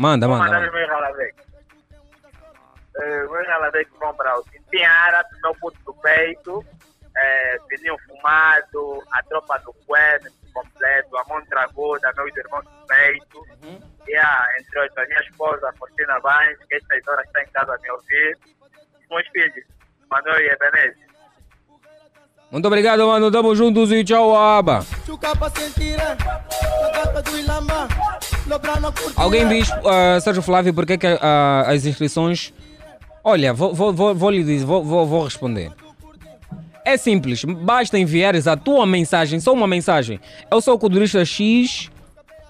Manda, Vou manda. mandar manda. os meus ralavecos. Eh, Os meus ralavecos vão para o Tintiara, meu puto do peito, eh, Pininho Fumado, a tropa do Quest completo, a Montraguda, meus irmãos do peito, e a, entre outros, a minha esposa, a Fortina Vines, que estas horas está em casa a me ouvir, e meus filhos, Manuel e Ebenezer. Muito obrigado, mano. Tamo juntos e tchau, aba. Alguém diz, ah, Sérgio Flávio, por que ah, as inscrições. Olha, vou, vou, vou, vou lhe dizer, vou, vou, vou responder. É simples, basta enviares a tua mensagem, só uma mensagem. Eu sou o culturista X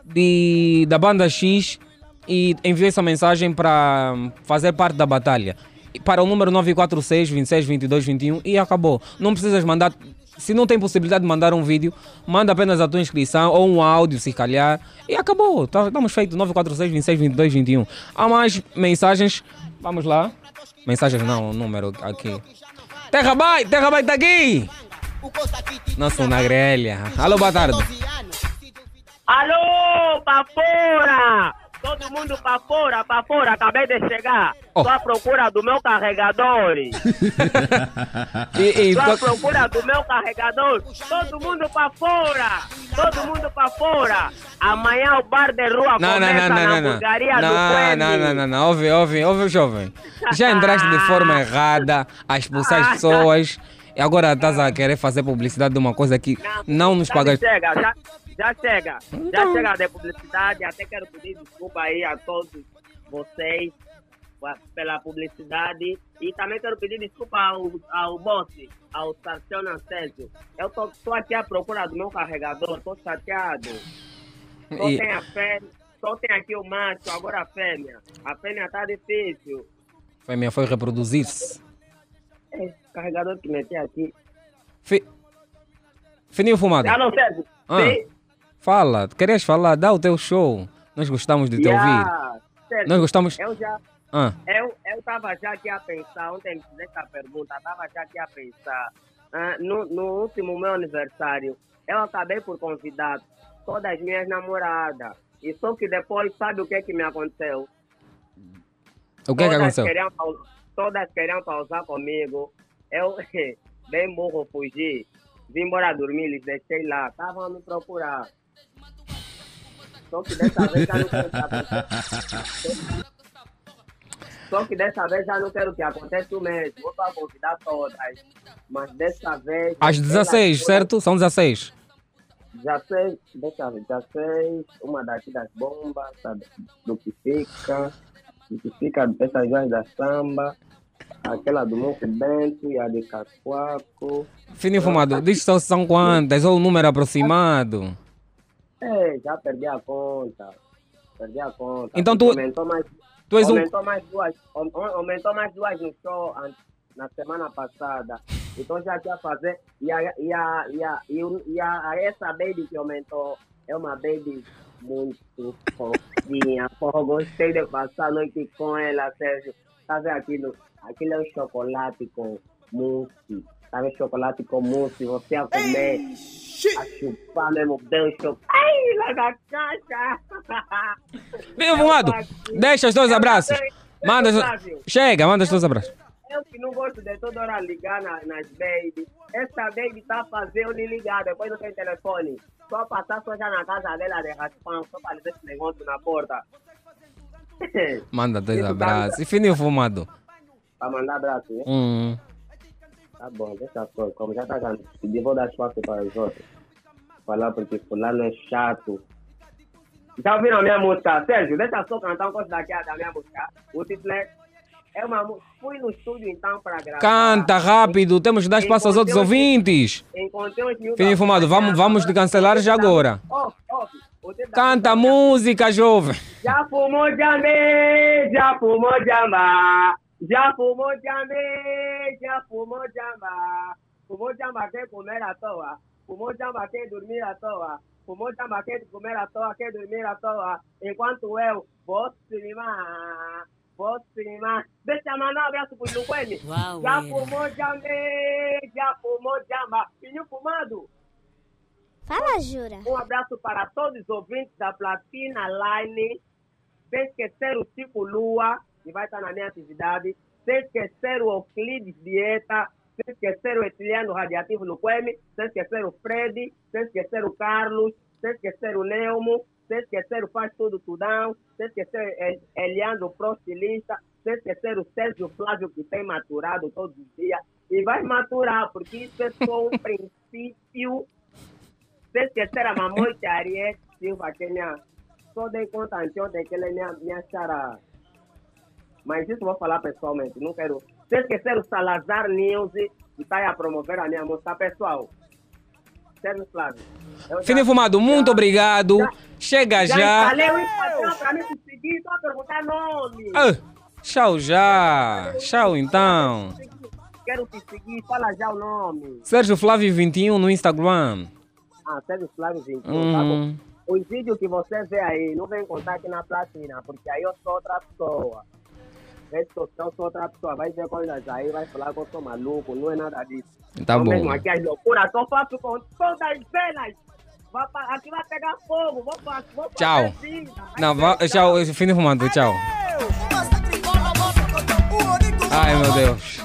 de, da banda X e enviei essa mensagem para fazer parte da batalha. Para o número 946 26 22 21 e acabou. Não precisas mandar. Se não tem possibilidade de mandar um vídeo, manda apenas a tua inscrição ou um áudio, se calhar, e acabou. Tá- Estamos feitos 946 26 22 21. Há mais mensagens. Vamos lá. Mensagens não, o número aqui. Terra Bay, Terra Bay tá aqui! Nossa, na grelha. Alô, boa tarde. Alô, pra fora! Todo mundo pra fora, pra fora, acabei de chegar. Oh. Tô à procura do meu carregador. E, e, Tô à procura do meu carregador. Todo mundo pra fora! Todo mundo pra fora! Amanhã o bar de rua Não, não, começa não, não, na não, não. hamburgueria do Não, Quene. não, não, não, não. Ouve, ouve, ouve, jovem. Já entraste de forma errada a expulsar as pessoas e agora estás a querer fazer publicidade de uma coisa que não nos Já pagas. chega, já, já chega. Então. Já chega de publicidade. Até quero pedir desculpa aí a todos vocês pela publicidade. E também quero pedir desculpa ao, ao boss, ao Sarciano Sérgio. Eu tô, tô aqui à procura do meu carregador, tô chateado. Só E- tem a fêmea, só tem aqui o macho, agora a fêmea. A fêmea tá difícil. Fêmea foi reproduzir-se. É, carregador que meti aqui. Fi... Fininho fumado. Ah, não, Sérgio. Ah. Sim. Fala, querias falar? Dá o teu show. Nós gostamos de te ouvir. Yeah. Sérgio, Nós gostamos- Eu já. Ah, Eu, eu tava já aqui a pensar, ontem me fiz essa pergunta, tava já aqui a pensar. ah, no, no último meu aniversário, eu acabei por convidar todas as minhas namoradas. E só que depois, sabe o que que me aconteceu? o que é que todas aconteceu? Queriam, todas queriam pausar comigo. Eu, bem burro, fugi. Vim embora dormir, eles deixei lá. Estavam a me procurar. Só que dessa vez já não quero que aconteça. Só que dessa vez já não quero que aconteça o mesmo. Vou só convidar todas. Mas dessa vez. Às 16, certo? São 16. 16, deixa eu ver, 16, uma daqui das bombas, sabe, do que fica, do que fica essas duas da samba, aquela do Monte Bento e a de Cascoaco. Fininho fumado, diz só são quantas ou o número aproximado. É, já perdi a conta. Perdi a conta. Então tu- Aumentou mais, Tu és um. aumentou mais duas, aum- aumentou mais duas no show na semana passada. Então já tinha fazer. E a, e a, e a essa baby que aumentou é uma baby muito fofinha. Porra, gostei de passar a noite com ela, Sérgio. Tá vendo aquilo? Aquilo é um chocolate com mousse. Tá vendo chocolate com mousse? Você a comer, a chupar mesmo bem o chocolate. Ai, lá da caixa! Fininho fumado, deixa os teus abraços. Manda. Chega, manda os teus abraços. Eu que não gosto de toda hora ligar na- nas baby. Essa baby tá fazendo lhe ligar, depois não tem telefone. Só passar só já na casa dela de raspão, só para esse negócio na porta. Manda tá- abraços. E fininho fumado. pra mandar abraço, né? Hum. Tá bom, deixa só. Como já tá eu vou dar espaço para os outros. Falar porque fulano é chato. Já ouviram a minha música? Sérgio, deixa só cantar um pouco daqui da minha música. O título é... É uma música... Fui no estúdio então para gravar. Canta rápido, temos que dar espaço aos outros ouvintes. Encontrei uns miúdos vamos, vamos de cancelar já agora. Canta música- música, jovem. Já fumou jambê, já fumou jamba. Já fumou jambê, já fumou jamba. Fumou jamba quer comer à toa. Fumou jamba quer dormir à toa. Fumou jamba quer comer à toa, quer dormir à toa. Enquanto eu vou cinema, vou cinema. Deixa mandar um abraço pro Luquene. Uau, Já é. fumou jambê, já fumou jamba. Pinho fumado. Fala, Jura. Um abraço para todos os ouvintes da Platina Line. sem esquecer o Chico Lua, que vai estar na minha atividade, sem esquecer o Euclides Dieta, sem esquecer o Etiliano Radiativo Luquemi, sem esquecer o Fred, sem esquecer o Carlos, sem esquecer o Neumo, sem esquecer o Faz Tudo Tudão, sem esquecer El- Eliandro Prostilista, sem esquecer o Sérgio Flávio que tem maturado todos os dias e vai maturar, porque isso é só um princípio. Sem esquecer a Mamoite Ariete Silva, que é minha. Só dei conta anteontem que ela é minha, minha chara. Mas isso eu vou falar pessoalmente, não quero. Sem esquecer o Salazar News, que está a promover a minha música, pessoal. Sérgio Flávio. Fini Fumado, muito já- obrigado. já- Chega Já já. instalei o Instagram para mim conseguir, só perguntar nome. Ah, tchau já. Tchau então. Quero te seguir, fala já o nome. Sérgio Flávio 21 no Instagram. Ah, Sérgio Flávio 21, tá bom? Hum, Os vídeos que você vê aí, não vem contar aqui na platina, porque aí eu sou outra pessoa. Rede social, eu sou outra pessoa. Vai ver coisas aí, vai falar que eu sou maluco, não é nada disso. tá Eu bom. mesmo aqui as loucuras, só faço com todas as velas. Vai aqui vai pegar fogo, vou, fa- vou fazer Tchau. vida. Vai Não, pegar. tchau, Fini Fumado, tchau. Ai meu Deus.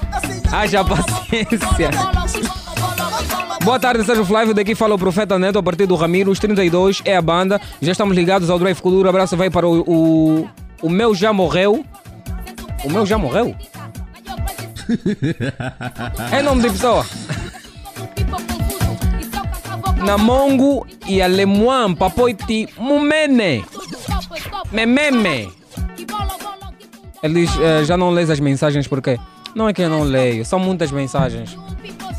Haja paciência. Boa tarde, Sérgio Flávio. Daqui fala o Profeta Neto a partir do Ramiro. Os 32 é a banda. Já estamos ligados ao Drive Cultura. Abraço vai para o, o. O meu já morreu. O meu já morreu? É nome de pessoa. Namongo e Alemuan, Papoiti, Mumene, Mememe. Ele diz, eh, já não lês as mensagens porque não é que eu não leio, são muitas mensagens.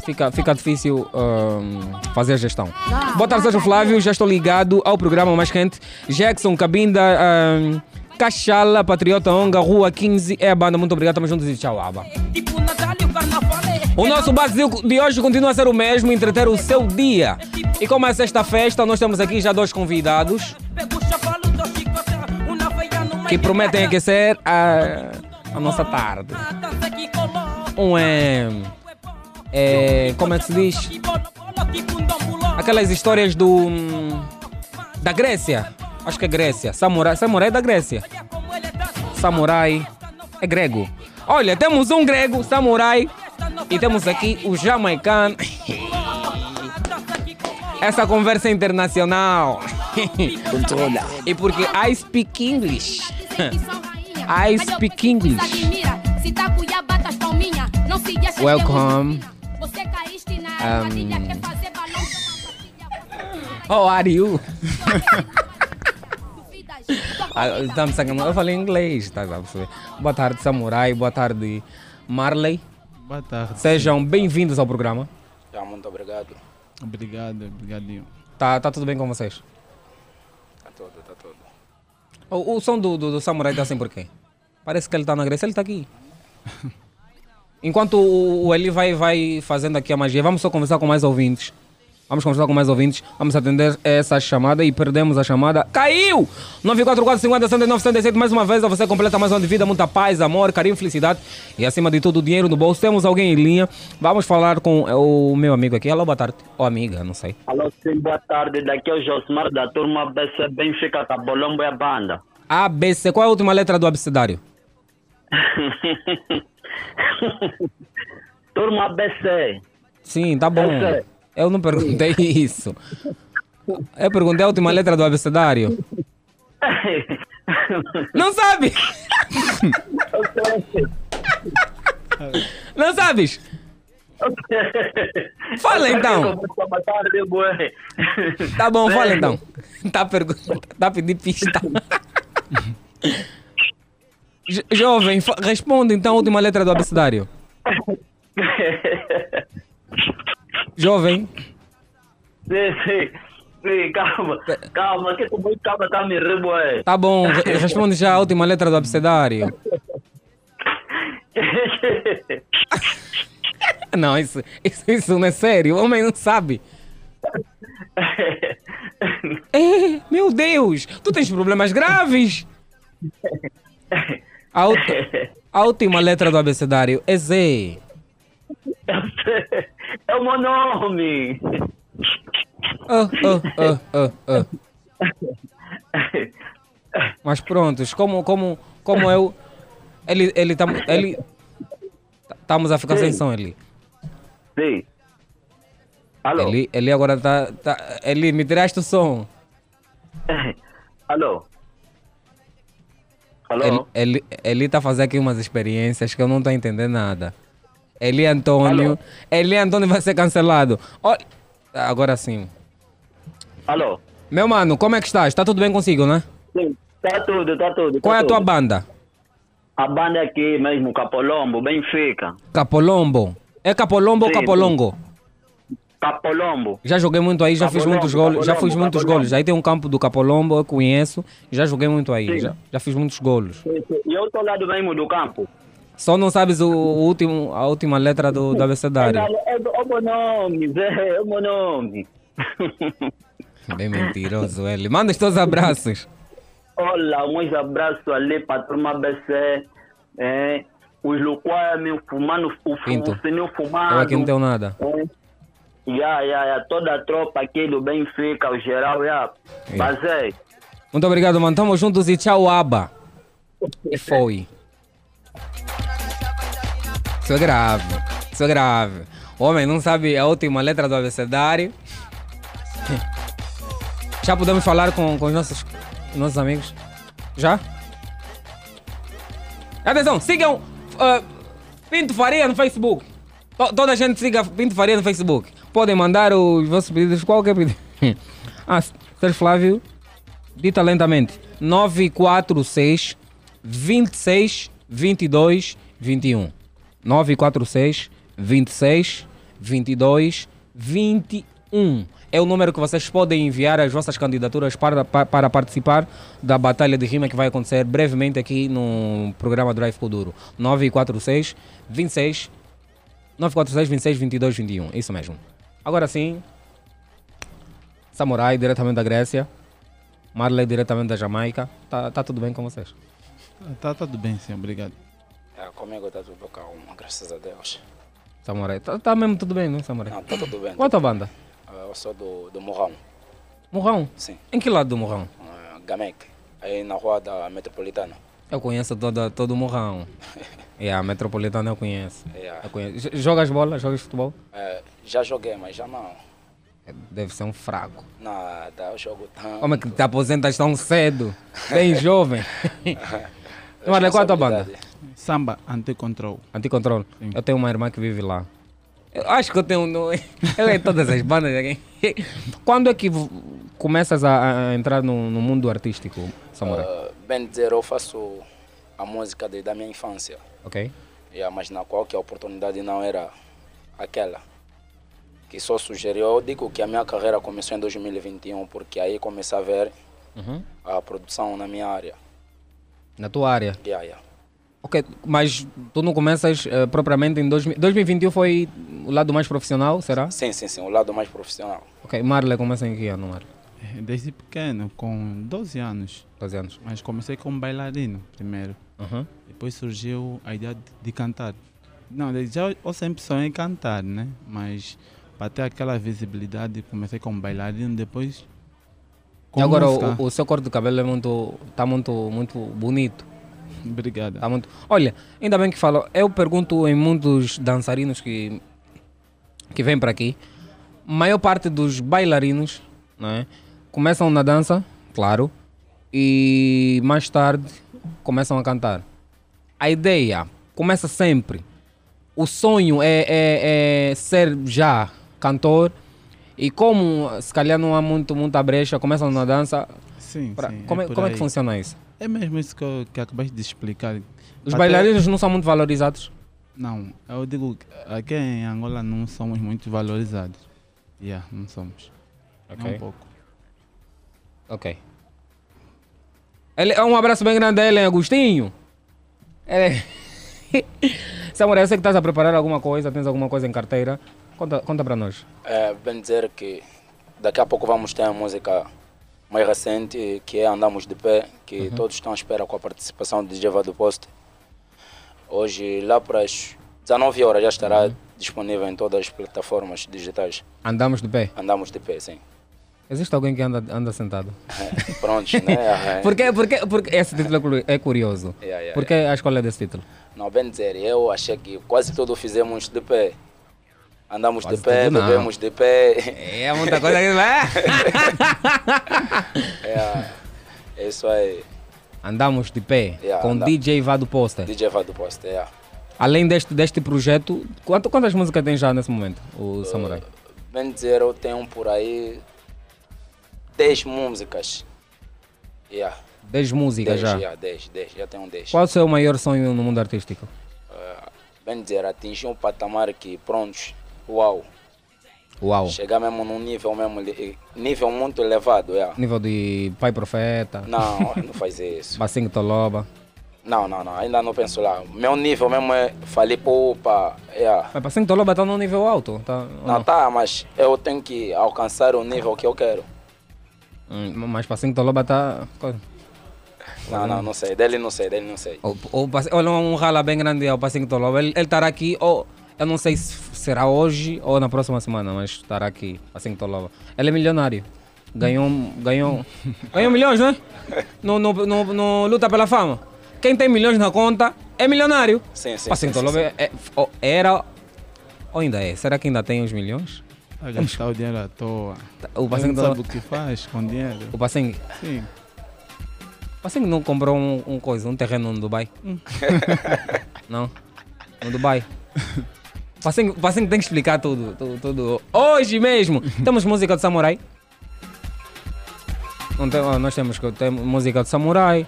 Fica, fica difícil ahm, fazer a gestão. Boa tarde, Sérgio Flávio. Já estou ligado ao programa mais quente. Jackson, Cabinda, ahm, Cachala, Patriota Onga, Rua 15. É a banda. Muito obrigado. Tamo juntos e tchau, Aba. O nosso básico de hoje continua a ser o mesmo, entreter o seu dia. E como é sexta festa, nós temos aqui já dois convidados que prometem aquecer a, a nossa tarde. Um é, é. Como é que se diz? Aquelas histórias do. Da Grécia. Acho que é Grécia. Samurai. Samurai é da Grécia. Samurai. É grego. Olha, temos um grego, samurai. E temos aqui o jamaicano. Essa conversa é internacional. Controla. E porque I speak English. I speak English. Welcome. Um, How are you? Ah, estamos sacando- Eu falei inglês, tá a perceber? Boa tarde, Samurai. Boa tarde, Marley. Boa tarde. Sejam bem-vindos ao programa. Já, muito obrigado. Obrigado, obrigadinho. Tá, tá tudo bem com vocês? Tá tudo, tá tudo. O, o som do, do, do Samurai tá assim por quê? Parece que ele tá na Grécia, ele tá aqui. Enquanto o, o Eli vai, vai fazendo aqui a magia, vamos só conversar com mais ouvintes. Vamos conversar com mais ouvintes, vamos atender essa chamada e perdemos a chamada. Caiu! 944 50 79 77 mais uma vez, a você completa mais uma de vida, muita paz, amor, carinho, felicidade e acima de tudo dinheiro no bolso. Temos alguém em linha, vamos falar com eh, o meu amigo aqui. Alô, boa tarde. Ou amiga, não sei. Alô, sim, boa tarde. Daqui é o Josmar da turma BC Benfica Cabolombo e a banda. ABC, qual é a última letra do abecedário? turma BC. Sim, tá bom. Eu sei. Eu não perguntei isso. Eu perguntei a última letra do abecedário. Não sabe? Não sabes? Fala então. Tá bom, fala então. Tá perguntando, tá pedindo pista. Jo- Jovem, fa- responde então a última letra do abecedário. Jovem, Sim, sim. Sim, calma. Calma, que tu muito calma, tá me rir, bué. tá bom, re- responde já a última letra do abecedário. Não, isso, isso, isso não é sério. O homem não sabe. É, meu Deus, tu tens problemas graves. A, a última letra do abecedário é Z. É o meu nome. Ah, ah, ah. Mas prontos, como, como, como eu. Ele. Ele. Tam, ele Estamos a ficar sem som ali. Sim. Alô? Ele, ele agora tá, tá. Ele me tiraste o som. Alô? Alô? Ele, ele, ele tá fazendo aqui umas experiências que eu não tô entendendo nada. Eli Antônio. Alô? Eli Antônio vai ser cancelado. Olha, agora sim. Alô? Meu mano, como é que estás? Está tudo bem consigo, né? Sim. Tá tudo, tá tudo. Qual tá é a tua tudo. banda? A banda aqui mesmo, Capolombo, Benfica. Capolombo. É Capolombo ou Sim, Capolongo? Capolombo. Já joguei muito aí, já fiz Capolombo, muitos golos. Já fiz muitos golos. Aí tem um campo do Capolombo, eu conheço. Já joguei muito aí. Sim. Já, já fiz muitos golos. Sim, sim. E eu tô lá do mesmo do campo. Só não sabes o, último, a última letra do, do abecedário. É, é, é o meu nome, Zé, é o meu nome. Bem mentiroso ele. Manda os teus abraços. Olá, uns abraços ali para a turma BC. É, os Luquame fumando o, fu- Pinto. o sininho fumado. Eu aqui não tenho nada. É. Ya, ya, ya, toda a tropa aqui do Benfica, o geral, ya. É. Basei. Muito obrigado, mano. Tamo juntos e tchau, aba. E foi. Isso é grave. Isso é grave. O homem não sabe a última letra do abecedário. Já podemos falar com, com os nossos, nossos amigos? Já? Atenção, sigam uh, Pinto Faria no Facebook. To- toda a gente siga Pinto Faria no Facebook. Podem mandar os vossos pedidos, qualquer pedido. ah, Sérgio Flávio, dita lentamente. 946 26 22 21. 946 26 22 21. É o número que vocês podem enviar as vossas candidaturas para, para, participar da batalha de rima que vai acontecer brevemente aqui no programa Drive Kuduro. 946 26 946 26 22 21. Isso mesmo. Agora sim. Samurai, diretamente da Grécia. Marley, diretamente da Jamaica. Tá, tá tudo bem com vocês? Tá, tá tudo bem, sim, obrigado. É, comigo tá tudo calmo, graças a Deus. Samurai. Tá, tá mesmo tudo bem, não, Samurai? Não, tá tudo bem. Qual a tua banda? Eu sou do, do Morrão, Murrão. sim. Em que lado do Murrão? Uh, Gamec, aí na rua da Metropolitana. Eu conheço toda, todo o Murrão. É, a Metropolitana eu conheço. Yeah. Eu conheço. Jogas bola? Jogas futebol? É, já joguei, mas já não. É, Deve ser um fraco. Nada, eu jogo tão. Como é que te aposentas tão cedo? Bem jovem. Marley, qual é a tua banda? Samba anticontrol. Anticontrole. Sim. Eu tenho uma irmã que vive lá. Eu acho que eu tenho. no- Eu em todas as bandas. aqui. Quando é que começas a, a entrar no, no mundo artístico, Samurai? Uh, bem dizer, eu faço a música de, da minha infância. ok? Yeah, mas na qual que a oportunidade não era aquela que só sugeriu. Eu digo que a minha carreira começou em 2021 porque aí comecei a ver Uhum. a produção na minha área. Na tua área. Yeah, yeah. Ok, mas tu não começas eh, propriamente em 2000 2021 foi o lado mais profissional, será? Sim, sim, sim, o lado mais profissional. Ok, Marley começa em que ano, Marley? É, Desde pequeno, com 12 anos. 12 anos. Mas comecei como bailarino primeiro. Uhum. Depois surgiu a ideia de, de cantar. Não, já eu sempre sonhei cantar, né? Mas para ter aquela visibilidade, comecei como bailarino, depois. Com E agora o, o seu corte de cabelo é muito, tá muito, muito bonito. Obrigado. Tá muito... Olha, ainda bem que falou. Eu pergunto em muitos dançarinos que, que vêm para aqui, maior parte dos bailarinos né, começam na dança, claro, e mais tarde começam a cantar. A ideia começa sempre. O sonho é, é, é ser já cantor. E como se calhar não há muito, muita brecha, começam na dança. Sim, pra- sim. como, é, como é que aí. funciona isso? É mesmo isso que, eu, que acabaste de explicar. Os Até- bailarinos não são muito valorizados. Não, eu digo que aqui em Angola não somos muito valorizados. Yeah, não somos. Nem Ok. um pouco. Ok. Ele, um abraço bem grande a ele, Agostinho. Ele... Samurai, eu sei que estás a preparar alguma coisa, tens alguma coisa em carteira. Conta, conta para nós. É, bem dizer que daqui a pouco vamos ter a música mais recente, que é Andamos de Pé, que todos estão à espera com a participação de DJ do Poste. Hoje, lá para as 19 horas, já estará disponível em todas as plataformas digitais. Andamos de pé. Andamos de Pé, sim. Existe alguém que anda, anda sentado? Né? É. Porque, porque, porque esse título é é curioso. Yeah, yeah, Por que a escolha desse título? Não, bem dizer, eu achei que quase tudo fizemos de pé. Andamos Quase de pé, bebemos de pé. É muita coisa que vai. É, é isso aí. Andamos de pé Yeah, com anda- DJ Vado Poster. DJ Vado Posta, é. Além deste, deste projeto, quanto, quantas músicas tem já nesse momento, o Samurai? Bem dizer, eu tenho por aí 10 músicas. Yeah, 10 músicas 10, já. yeah, 10, 10, já tenho 10. Qual o seu maior sonho no mundo artístico? Bem dizer, atingir um patamar que, prontos, uau, Uau. chegar mesmo num nível mesmo, nível muito elevado, yeah. Nível de Pai Profeta, Não, não faz isso. Bacinho Toloba. Não, não, não, ainda não penso lá. Meu nível mesmo é falei poupa, yeah. Mas Bacinho Toloba está num nível alto, tá? ou Não, não? tá, mas eu tenho que alcançar o nível que eu quero. Hum, Mas Bacinho Toloba está... Não, não, não sei. Dele não sei, dele não sei. O, o, Paci- olha, um rala bem grande ao Bacinho Toloba. Ele, ele estará aqui, ou eu não sei se será hoje ou na próxima semana, mas estará aqui, Bacinho Toloba. Ele é milionário. Ganhou, ganhou, ganhou milhões, né? No, no, no, no Luta pela Fama. Quem tem milhões na conta é milionário. Sim, sim. Bacinho sim, sim, é- é- ó, era, ou ainda é? Será que ainda tem os milhões? A gastar o dinheiro à toa. O Ele Bacinho não sabe Toloba, o que faz com dinheiro. o Bacinho, Sim. o Bacinho não comprou um, um coisa, um terreno no Dubai? não? No Dubai? O Bacinho tem que explicar tudo, tudo, tudo. Hoje mesmo, temos música de samurai. Tem, nós temos, que- tem música de samurai.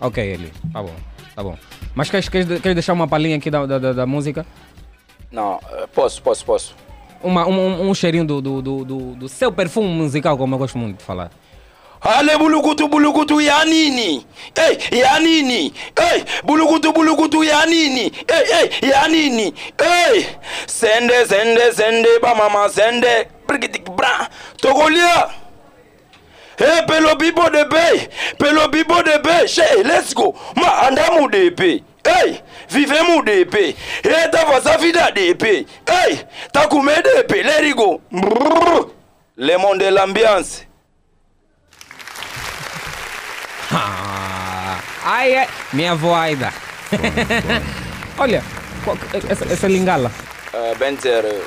Ok, ele, tá bom, tá bom. Mas queres, queres, queres deixar uma palhinha aqui da, da, da- da música? Não, eh, posso, posso, posso. Uma, um, um cheirinho do, do, do, do, do seu perfume musical, como eu gosto muito de falar. ale bulukutu bulukutu ya nini? Hey, ya nini? Hey, bulukutu bulukutu ya nini? Hey, hey, ya nini? Hey. sende sende sende bamama sende. Brikitik bra tokolia. Hey, pelo bibo de pe pelo bibo de pe she let's go. Ma andamu de pe. Hey, vivemu de pe. Hey, tafasafida de pe. Hey, takume de pe. Lerigo le monde l'ambiance. Ah, ai, é. Minha avó Aida. Olha, qual- essa, essa lingala, Uh, bem dizer, eh,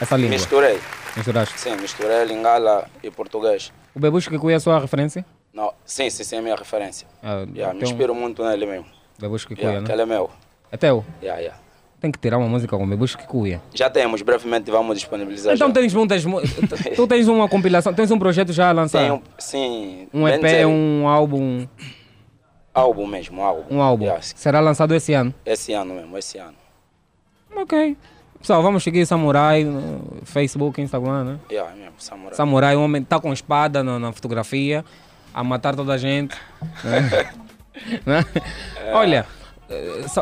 essa língua. misturei. Misturaste. Sim, misturei lingala e português. O Bebusco que conhece a sua referência? Não, sim, sim, sim, é a minha referência. Ah, Yeah, me tem um inspiro muito nele mesmo. Bebusco que Yeah, cuia, né? aquele é meu. É teu. Yeah, yeah. Tem que tirar uma música com Bebusco que cuia. Já temos, brevemente vamos disponibilizar. Então já. tens muitas. mu- tu- tens uma compilação, tens um projeto já? Tem um, sim, Um EP, dizer, um álbum. álbum mesmo, álbum. Um álbum. Yeah, Será lançado esse ano. esse ano mesmo, esse ano. Ok. Pessoal, vamos seguir Samurai no Facebook, Instagram, né? Yeah, mesmo, samurai. Samurai, o homem tá com espada na, na fotografia, a matar toda a gente. né? Né? Olha,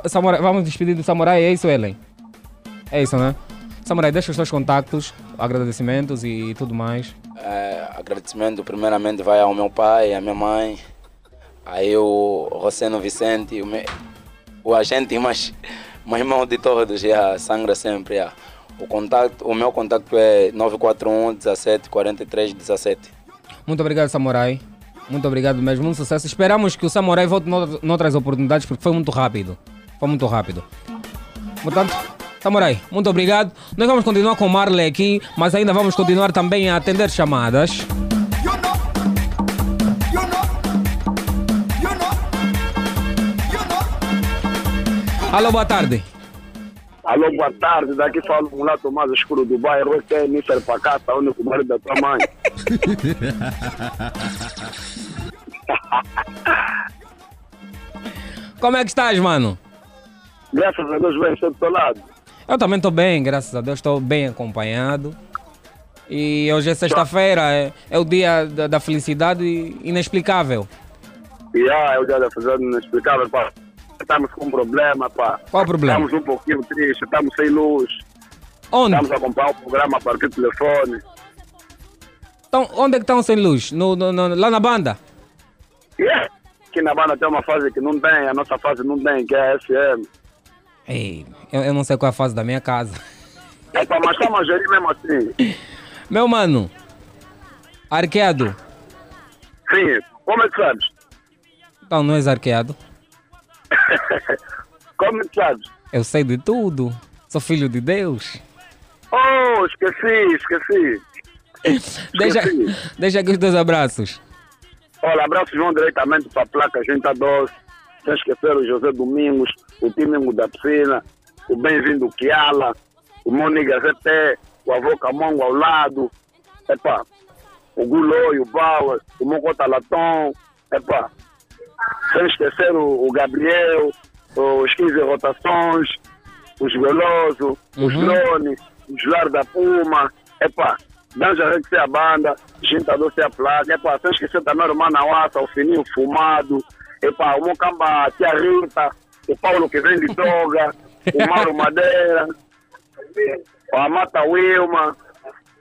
Samurai, vamos despedir do Samurai, é isso, Ellen? É isso, né? Samurai, deixa os seus contatos, agradecimentos e tudo mais. É, agradecimento primeiramente vai ao meu pai, à minha mãe, aí o Roceno Vicente, o, me, o agente mais, mais irmão de todos, já, sangra sempre. já. O, contato, o meu contato é 941 17 43 17. Muito obrigado, Samurai. Muito obrigado mesmo, muito sucesso. Esperamos que o Samurai volte nout- noutras oportunidades porque foi muito rápido. Foi muito rápido. Portanto, Samurai, muito obrigado. Nós vamos continuar com o Marley aqui, mas ainda vamos continuar também a atender chamadas. Alô, boa tarde. Alô, boa tarde. Daqui fala o mulato mais escuro do bairro. Esse é Nífer Pacata, o único marido da tua mãe. Como é que estás, mano? Graças a Deus, bem, estou do teu lado. Eu também estou bem, graças a Deus, estou bem acompanhado. E hoje é sexta-feira, é, é o dia da, da felicidade inexplicável. E ah, eu já fazendo inexplicável, pá. Estamos com um problema, pá. Qual o problema? Estamos um pouquinho tristes, estamos sem luz. Onde? Estamos a acompanhar o programa para o telefone. Então, onde é que estão sem luz? No, no- no- lá na banda? Yeah. Aqui na banda tem uma fase que não tem, a nossa fase não tem, que é a SM. Ei, eu, eu não sei qual é a fase da minha casa. É, mas estamos a gerir mesmo assim. Meu mano, arqueado. Sim, como é que sabes? Então não és arqueado? Como é que sabes? Eu sei de tudo. Sou filho de Deus. Oh, esqueci, esqueci. Deixa, Esqueci. deixa aqui os dois abraços. Olha, abraços vão diretamente para a placa Gente Doce. Sem esquecer o José Domingos, o Timingo da Piscina, o Bem-vindo Kiala, o Moniga ZT, o avô Camongo ao lado. Epa, o Guloi, o Bauer, o Mocota Latom. Epa, sem esquecer o, o Gabriel, os 15 rotações, os Veloso, os Uhum. Drone, os Lar da Puma. Epa, Danja Rex é a banda, Ginta Doce é a placa. Epa, sem esquecer também o Manauata, o Fininho Fumado. Epa, o Mocamba, a Tia Rita, o Paulo que vende droga, o Mauro Madeira, a Mata Wilma.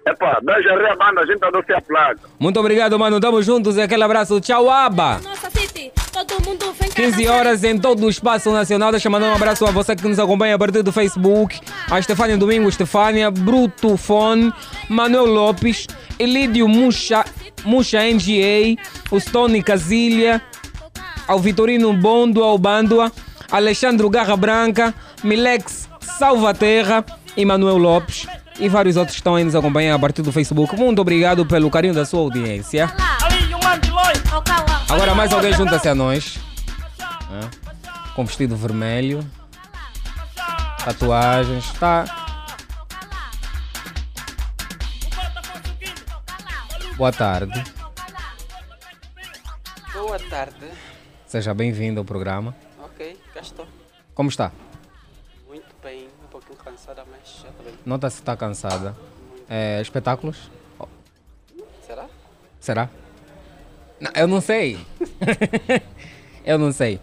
Epa, Danja Rex é a banda, Ginta Doce é a placa. Muito obrigado, mano. Tamo juntos. Aquele abraço. Tchau, Aba. Nossa 15 dançar. horas em todo o espaço nacional. Deixa eu mandar um abraço a você que nos acompanha a partir do Facebook. A Estefânia Domingo, Estefânia, Bruto Fone, Manuel Lopes, Elídio Muxa, Muxa NGA, o Stone Casilha, ao Vitorino Bondo, ao Bandua, Alexandre Garra Branca, Milex Salvaterra e Manuel Lopes. E vários outros que estão aí nos acompanhando a partir do Facebook. Muito obrigado pelo carinho da sua audiência. Agora mais alguém junta-se a nós. Né? Com vestido vermelho. Tatuagens. Tá. Boa tarde. Boa tarde. Seja bem-vindo ao programa. Ok, cá estou. Como está? Muito bem, um pouquinho cansada, mas já estou bem. Nota se está cansada. É, espetáculos? Será? Será? Não, eu não sei. eu não sei.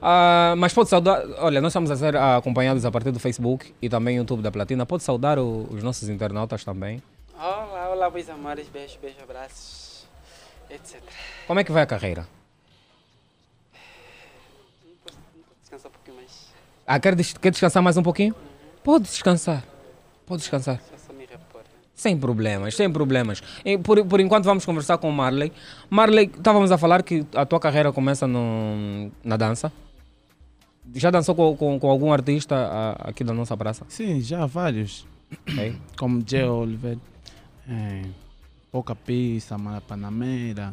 Ah, mas pode saudar. Olha, nós estamos a ser acompanhados a partir do Facebook e também YouTube da Platina. Pode saudar o- os nossos internautas também. Olá, olá, meus amores, beijos, beijos, abraços, etc. Como é que vai a carreira? Não posso, não posso descansar um pouquinho mais. Ah, quer, des- quer descansar mais um pouquinho? Pode descansar. Pode descansar. Sem problemas, sem problemas. E por, por enquanto vamos conversar com o Marley. Marley, estávamos a falar que a tua carreira começa no, na dança. Já dançou com, com, com algum artista aqui da nossa praça? Sim, já vários. Ok. Como Jay Oliver, é, Pouca Pizza, Mara Panamera,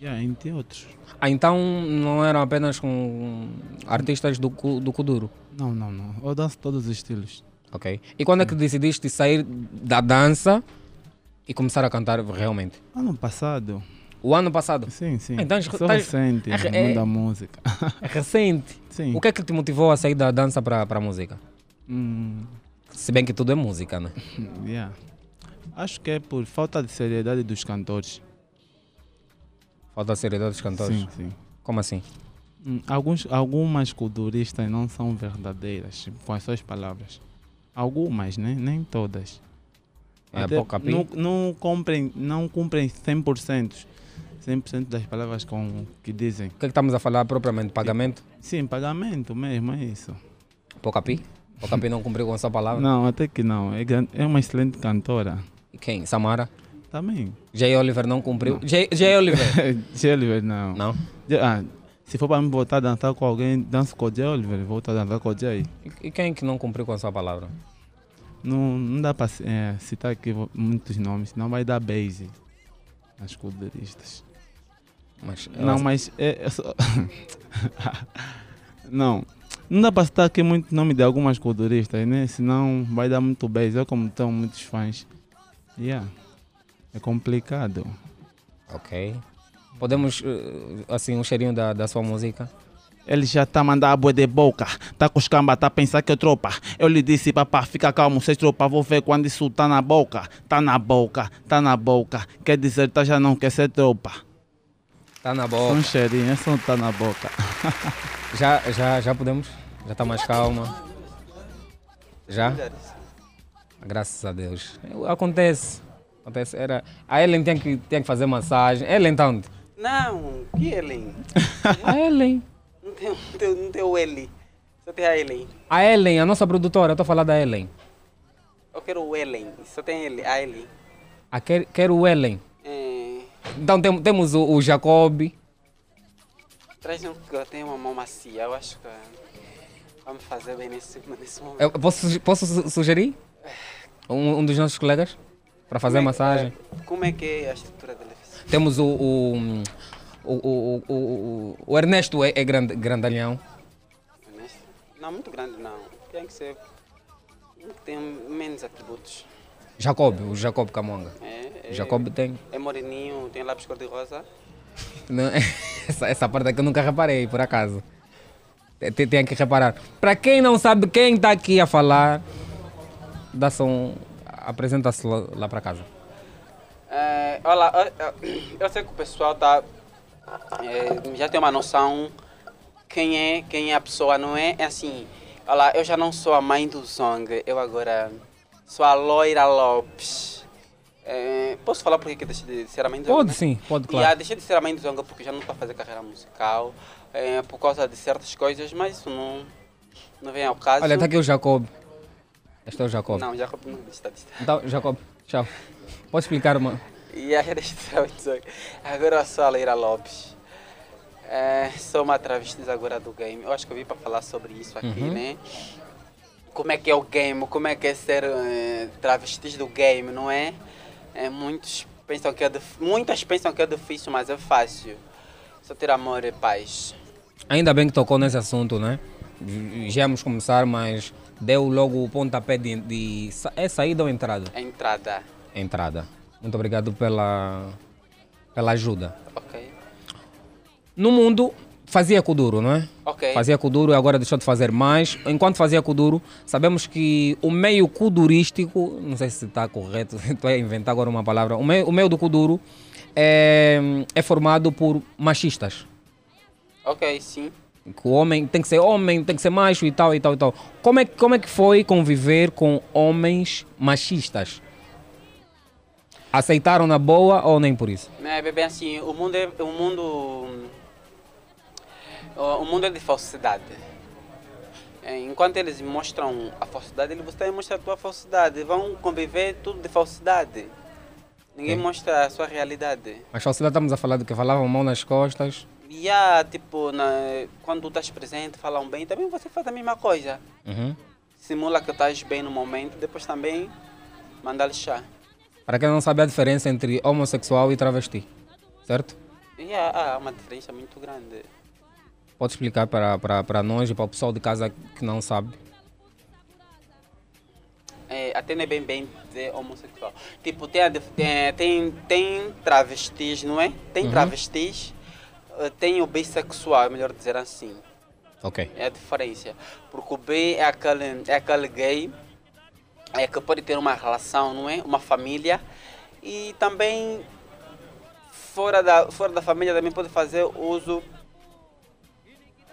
yeah, entre outros. Ah, então não eram apenas com artistas do, do Kuduro? Não, não, não. Eu danço todos os estilos. Ok. E quando é que decidiste sair da dança e começar a cantar realmente? Ano passado, O ano passado? sim, sim. Então, Sou estás- recente é- no é- mundo da música. É recente. Sim. O que é que te motivou a sair da dança para a música? Hum, Se bem que tudo é música, né? yeah. Acho que é por falta de seriedade dos cantores. Falta a seriedade dos cantores. Sim, sim. Como assim? Hum, Alguns, algumas culturistas não são verdadeiras com as suas palavras. Algumas, né? nem todas. É Até pouca não, não, cumprem, não cumprem 100%, 100% das palavras com, que dizem. O que é que estamos a falar propriamente? Pagamento? Sim, pagamento mesmo, é isso. Pocapi? Pocapi não cumpriu com a sua palavra? Não, até que não. É, é uma excelente cantora. E quem? Samara? Também. Jay Oliver não cumpriu? Jay, Jay Oliver? Jay Oliver, não. não? Ah, se for para me voltar a dançar com alguém, danço com o Jay Oliver, volto a dançar com o Jay. E, e quem que não cumpriu com a sua palavra? Não, não dá para citar aqui muitos nomes, senão vai dar base nas culturistas. Mas, Não, mas é, é só... não, não dá para citar aqui muito nome de algumas culturistas, né? Senão vai dar muito base. Eu como tenho muitos fãs. Yeah. É complicado. Ok. Podemos, eh, assim, um cheirinho da, da sua música? Ele já tá mandando a boi de boca. Tá com os camba, tá pensar que é tropa. Eu lhe disse, papá, fica calmo, cês tropa. Vou ver quando isso tá na boca. Tá na boca, tá na boca. Quer dizer, tá já não quer ser tropa. Tá na Um boca. cheirinho, é só tá na boca. Já, já, já podemos? Já está mais calma? Já? Graças a Deus. Acontece. Acontece. Era... A Ellen tem que, tem que fazer massagem. Ellen tá onde? Não, que Ellen? A Ellen. Não tem, não tem, não tem o L. Só tem a Ellen. A Ellen, a nossa produtora. Eu estou a falar da Ellen. Eu quero o Ellen. Só tem L, a Ellen. Ah, quer, quer o Ellen. Então tem- temos o, o Jacob. traz um que tem uma mão macia, eu acho que vamos fazer bem nesse, nesse momento. Eu posso, posso su- sugerir? Um, um dos nossos colegas? Para fazer Como é- massagem. é, Como é que é a estrutura dele? Temos o. O, o, o, o, o- Ernesto é, é grande, grandalhão. Honesto? Não, muito grande não. Tem que ser. tem menos atributos. Jacob, o Jacob Camonga. É, é, Jacob tem. É moreninho, tem lábios cor-de-rosa. Essa, essa parte aqui eu nunca reparei, por acaso. Tem, tem que reparar. Para quem não sabe quem está aqui a falar, dá só um. Apresenta-se lá, lá para casa. É, olha, eu, eu- sei que o pessoal tá, é, já tem uma noção quem é, quem é a pessoa, não é? É assim, olha, eu já não sou a mãe do Zong, eu agora sou a Loira Lopes. É, posso falar porque que eu deixei de ser a mãe do? Pode né? sim, pode, E claro. ah, deixei de ser a mãe do Zonga porque já não estou a fazer carreira musical, é, por causa de certas coisas, mas isso não, não vem ao caso. Olha, está aqui o Jacob. Este é o Jacob. Não, Jacob não está, está. Então, Jacob, tchau. Pode explicar uma. E a registração. Agora eu sou a Leira Lopes. É, sou uma travesti agora do game. Eu acho que eu vim para falar sobre isso aqui, Uhum. né? Como é que é o game, como é que é ser eh, travestis do game, não é? É, muitos pensam que é Muitas pensam que é difícil, mas é fácil. Só ter amor e paz. Ainda bem que tocou nesse assunto, né? Já íamos começar, mas deu logo o pontapé de. de é saída ou entrada? A entrada. Entrada. Muito obrigado pela, pela ajuda. Ok. No mundo, fazia Kuduro, não é? Ok. Fazia Kuduro e agora deixou de fazer mais. Enquanto fazia Kuduro, sabemos que o meio kudurístico, não sei se está correto, estou a inventar agora uma palavra, o meio, o meio do Kuduro é, é formado por machistas. Ok, sim. Que o homem tem que ser homem, tem que ser macho e tal e tal e tal. Como é, que- como é que foi conviver com homens machistas? Aceitaram na boa ou nem por isso? É, bebê, assim, o mundo é, o mundo, o mundo é de falsidade. É, enquanto eles mostram a falsidade, eles você também mostra a tua falsidade. Vão conviver tudo de falsidade. Ninguém Sim. mostra a sua realidade. Mas falsidade estamos a falar do que falavam mão nas costas. E há, tipo, na, quando tu estás presente, falam bem, também você faz a mesma coisa. Uhum. Simula que estás bem no momento, depois também manda lixar. Para quem não sabe a diferença entre homossexual e travesti, certo? E há, há uma diferença muito grande. Pode explicar para, para, para nós e para o pessoal de casa que não sabe? É, até não é bem bem dizer homossexual. Tipo, tem, tem, tem, tem travestis, não é? Tem Uhum. travestis, eh, tem o bissexual, é melhor dizer assim. Ok. É a diferença. Porque o B é aquele, é aquele gay é, que pode ter uma relação, não é? Uma família. E também, fora da, fora da família, também pode fazer uso.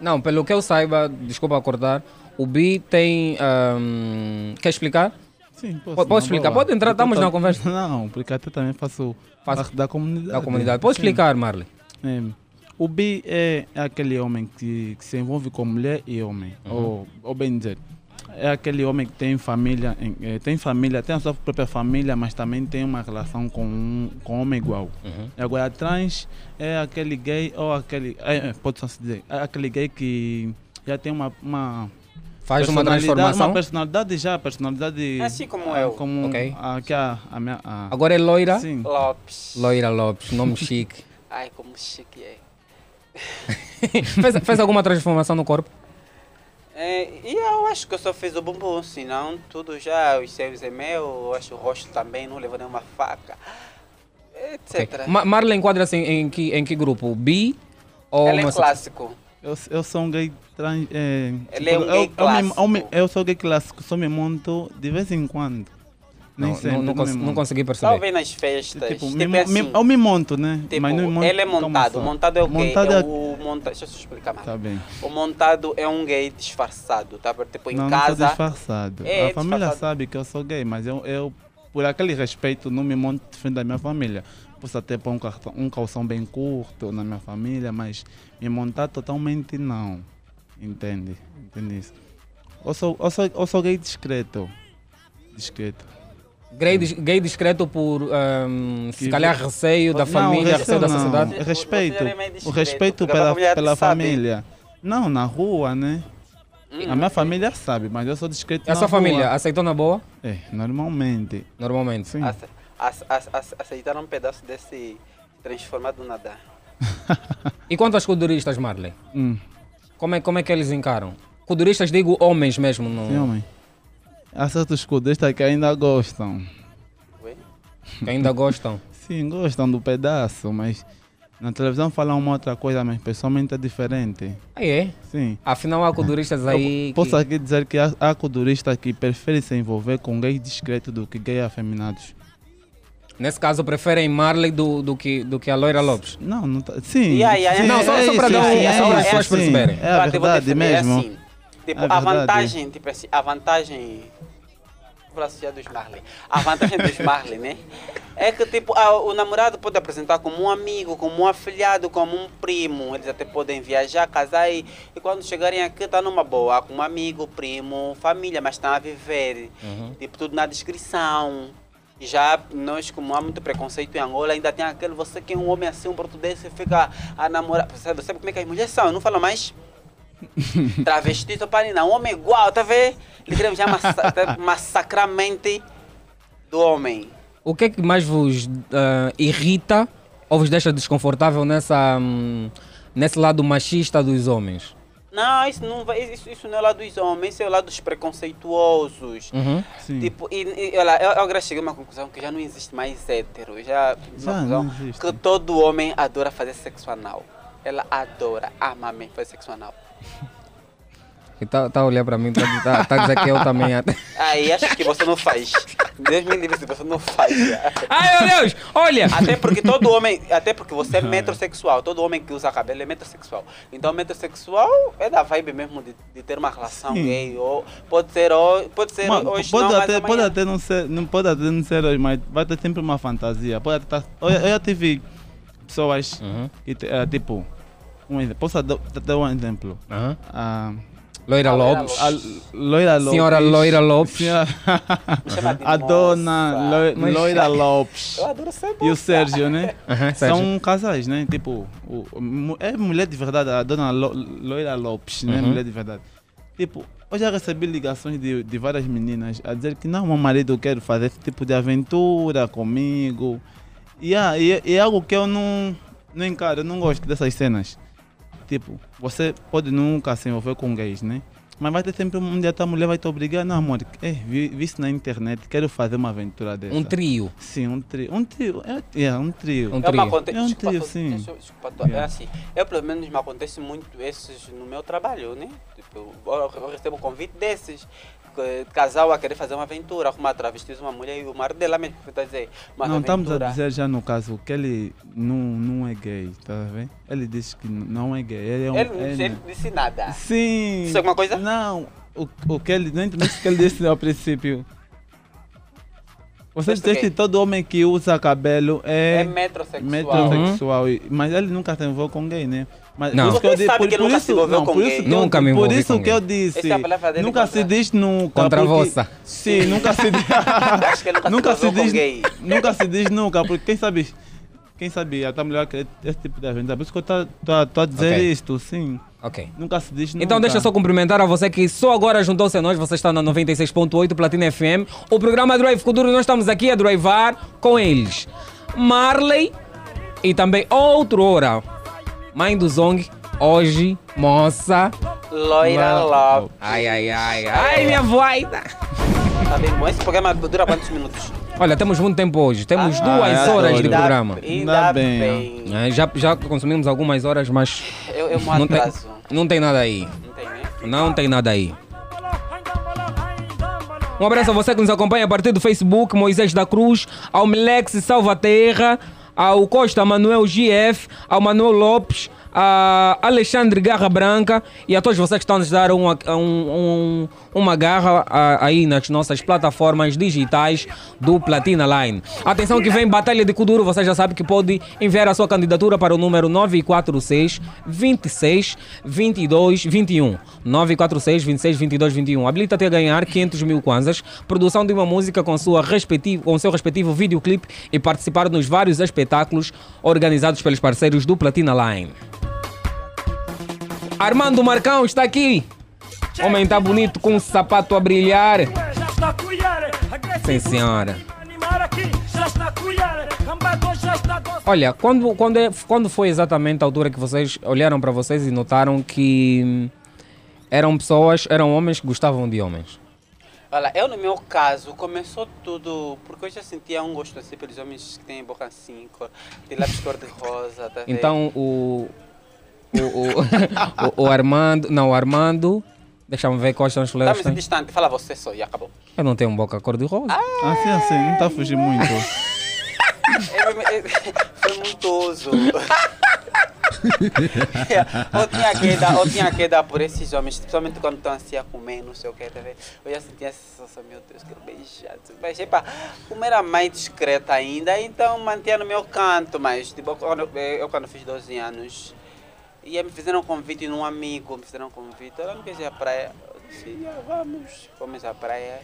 Não, pelo que eu saiba, desculpa acordar, o Bi tem. ahm, quer explicar? Sim, posso. Pode- explicar, boa. pode entrar, estamos na conversa. Não, porque até também faço Faz- parte da comunidade. Da comunidade. Pode Sim. explicar, Marley. É, o bi é, é aquele homem que, que se envolve com mulher e homem. Uhum. Ou, ou bem dizer, é aquele homem que tem família, eh, tem família, tem a sua própria família, mas também tem uma relação com um com um homem igual. Uhum. Agora, trans é aquele gay, ou aquele. É, é, pode só se dizer, é aquele gay que já tem uma. uma Faz uma transformação. Uma personalidade já, personalidade. Assim como ah, eu. Como Ok. a, que a, a minha. a- Agora é loira. Sim. Lopes. Loira Lopes, nome chique. Ai, como chique é. fez, fez alguma transformação no corpo? É, e eu acho que eu só fiz o bumbum, senão tudo já, os seios é meu, eu acho o rosto também, não levou nenhuma faca, etc. Ok. Ma Marley enquadra-se em, em que, em que grupo? Bi ou Ela é clássico. Eu, eu sou um gay trans. É, Ele é um eu, gay eu, eu, me, clássico. eu, me- eu sou gay clássico, só me monto de vez em quando. Nem Não, sempre. não, não, cons- não consegui perceber. Talvez nas festas, Tipo, tipo, me, assim, me- eu me monto, né? tipo, Mas não me monto ele é montado, montado é o quê? Montado é é- o monta... Deixa eu só explicar mais. Tá bem. O montado é um gay disfarçado, tá? Tipo, em não, não casa... disfarçado. É, a família disfarçado. sabe que eu sou gay, mas eu, eu, por aquele respeito, não me monto de frente da minha família. Posso até pôr um, cartão, um calção bem curto na minha família, mas me montar totalmente não. Entende? Entende isso? Eu sou, eu sou, eu sou gay discreto. Discreto. Gay, gay discreto por, ahm, se calhar, receio da Não, família, receio da não. sociedade. Respeito. É meio O respeito a pela, família pela família. Não, na rua, né? Hum. A minha família sabe, mas eu sou discreto E a sua rua. família aceitou na boa? É, normalmente. Normalmente. Sim. Ace- ace- ace- ace- Aceitaram um pedaço desse transformado do nada. E quanto aos coduristas, Marley? Hum. Como é, como é que eles encaram? Coduristas, digo homens mesmo. No, Sim, homem. Há certos cudistas que ainda gostam. Oi? que ainda gostam. Sim, gostam do pedaço, mas na televisão falam uma outra coisa, mas pessoalmente é diferente. Aí é. Sim. Afinal, há coduristas aí. Posso que- aqui dizer que há, há coduristas que preferem se envolver com gays discretos do que gays afeminados. Nesse caso, preferem Marley do, do, que, do que a Loira Lopes. Não, não tá. Sim. Yeah, yeah, sim. Não, só- é só isso, dar um- é só para as pessoas perceberem. É a eu verdade defender mesmo. assim, tipo, É a vantagem, tipo assim, a vantagem. Associar dos Marley. A vantagem dos Marley, né? É que tipo, a- o namorado pode apresentar como um amigo, como um afilhado, como um primo. Eles até podem viajar, casar e, e quando chegarem aqui tá numa boa, com um amigo, primo, família, mas estão a viver. Tipo, tudo na descrição. Já nós, como há muito preconceito em Angola, ainda tem aquele, você que é um homem assim, um português, você fica a namorar. Você sabe, como é que as mulheres são? Não falo mais travesti, tô parando, um homem igual, tá vendo? Ele queria já massa tá massacrar a mente do homem. O que é que mais vos ah, irrita ou vos deixa desconfortável nessa, hum, nesse lado machista dos homens? Não, isso não, vai, isso, isso não é o lado dos homens, isso é o lado dos preconceituosos. Uhum. Sim. Tipo, e, e, olha, eu, eu agora cheguei a uma conclusão que já não existe mais hétero. Já, Já não conclusão existe. que todo homem adora fazer sexo anal. Ela adora, ama mesmo fazer sexo anal. E tá, tá a olhar para mim, tá, tá, tá dizer que eu também. Aí acho que você não faz. Deus me livre se você não faz. Ai meu Deus! Olha! Até porque todo homem, até porque você é metrosexual, todo homem que usa cabelo é metrosexual. Então metrosexual é da vibe mesmo de, de ter uma relação Sim. gay, ou pode ser hoje, pode ser Mas hoje pode, não, mas até, pode até não ser, não pode até não ser hoje, mas vai ter sempre uma fantasia. Pode até tá- eu, eu já tive pessoas Uhum. que eh, tipo, um, exemplo, posso dar, dar um exemplo? Loira Ah, Loira Lopes. a Loira Lopes. Senhora Loira Lopes. Senhora- a dona moça. Loi- Mas- Loira Lopes. Eu adoro ser E o Sérgio, né? Aham, Sérgio. São casais, né? Tipo, o- é mulher de verdade, a dona Lo- Loira Lopes, né? Uhum. Mulher de verdade. Tipo, eu já recebi ligações de, de várias meninas a dizer que não, meu marido quer fazer esse tipo de aventura comigo. E, ah, e, e é algo que eu não, não encaro, eu não gosto dessas cenas. Tipo, você pode nunca se envolver com gays, né? Mas vai ter sempre um dia que a mulher vai te obrigar, não amor, é, vi, vi isso na internet, quero fazer uma aventura dessa. Um trio. Sim, um trio. Um trio, é, é um trio. Um É, trio. uma aconte... É um desculpa, trio, tô- sim. desculpa, tô- Yeah. É assim, eu pelo menos me acontece muito esses no meu trabalho, né? Tipo, eu, eu recebo convite desses. Casal a querer fazer uma aventura, arrumar travestis, uma mulher e o marido dela mesmo, está dizer, uma não, estamos a dizer já no caso que ele não, não é gay, tá vendo? Ele disse que não é gay. Ele é um. Ele não ele- ele disse nada. Sim. Disse alguma coisa? Não. O, o que ele. Não entendeu o que ele disse ao princípio. Você Disse disse quê? que todo homem que usa cabelo É é, metrosexual. metrosexual. e- Mas ele nunca se envolveu com gay, né? Mas Não. por isso que eu Você di- sabe por- que por nunca isso- se envolveu não, com por isso gay? que Nunca me Por envolvi isso com que eu disse. É Nunca contra- se diz nunca. Contra a porque- vossa. Sim, nunca se diz. Acho que ele nunca, nunca se se envolveu com diz gay. nunca se diz nunca porque quem sabe quem sabe a mulher quer esse tipo de aventura por isso que eu estou a dizer Ok. isto sim Ok. nunca se diz nunca Então deixa eu só cumprimentar a você que só agora juntou-se a nós, você está na 96.8 Platina FM. O programa Drive Futuro, nós estamos aqui a drivar com eles. Marley e também outro hora. Mãe do Zong, hoje, moça. Loira Lopes. Ai, ai, ai, ai, minha voz. Tá bem bom. Esse programa dura quantos minutos? Olha, temos muito tempo hoje, temos Ah, duas é horas de programa. Ainda Ainda bem. bem, É, já, já consumimos algumas horas, mas Eu, eu não tem. Não tem nada aí. Não tem, nada aí. Um abraço a você que nos acompanha a partir do Facebook, Moisés da Cruz, ao Melex Salvaterra, ao Costa Manuel GF, ao Manuel Lopes, a Alexandre Garra Branca e a todos vocês que estão a nos dar uma, um- um- uma garra aí nas nossas plataformas digitais do Platina Line. Atenção que vem Batalha de Kuduro, você já sabe que pode enviar a sua candidatura para o número 946 26 22 21. 946 26 22 21. Habilita-te a ganhar 500 mil kwanzas, produção de uma música com, sua respectivo, com seu respectivo videoclipe e participar nos vários espetáculos organizados pelos parceiros do Platina Line. Armando Marcão está aqui. Homem está bonito com um sapato a brilhar. Sim, senhora. Olha, quando, quando, é- quando foi exatamente a altura que vocês olharam para vocês e notaram que hum, eram pessoas, eram homens que gostavam de homens? Olha, eu no meu caso, começou tudo porque eu já sentia um gosto assim pelos homens que têm boca assim, cor, de lábios cor-de-rosa, tá? Então o. O, o, o, o Armando. Não, o Armando. Deixa-me ver quais são os colegas. Dá-me distante, fala você só e acabou. Eu não tenho boca cor-de-rosa. Assim, assim, não está a fugir muito. É, é, Foi muito oso. eu, tinha que dar, eu tinha que dar por esses homens, principalmente quando estão assim a comer, não sei o que, tá vendo? Eu já sentia essa sensação, meu Deus, quero beijar. Mas, epa, como era mais discreta ainda, então mantinha no meu canto, mas tipo, quando, eu quando fiz 12 anos, e aí me fizeram um convite num amigo, me fizeram um convite, não ir à praia. Eu disse, "Ah, vamos, fomos à praia.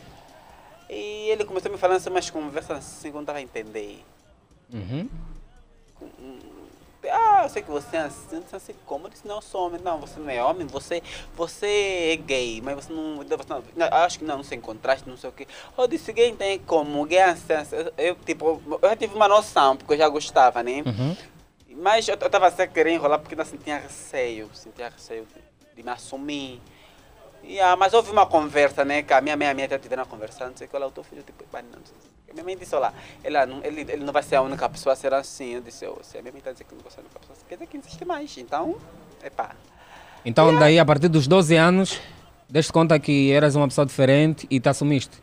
E ele começou a me falar assim, umas conversas assim que eu não estava a entender. Uhum. Ah, eu sei que você é assim, eu disse assim, como? Eu disse, não, eu sou homem. Não, você não é homem, você, você é gay, mas você não, você não, não, acho que não, não se encontraste, não sei o quê. Eu disse, gay tem como, gay é assim, assim. eu, eu, tipo, eu já tive uma noção, porque eu já gostava, né? Uhum. Mas eu, eu tava sem querer enrolar porque eu sentia receio, sentia receio de, de me assumir. E, ah, mas houve uma conversa, né? Que a minha mãe e a minha tia tiveram conversando, não sei o que, olha, o teu filho, tipo, "Pai, não, não sei o quê." Minha mãe disse, olha, ela não, ele, ele não vai ser a única pessoa a ser assim. Eu disse, "Oh, se a minha mãe está dizendo que não vai ser a única pessoa, quer dizer que não existe mais. Então, epá. Então, daí, a partir dos 12 anos, deste conta que eras uma pessoa diferente e te assumiste.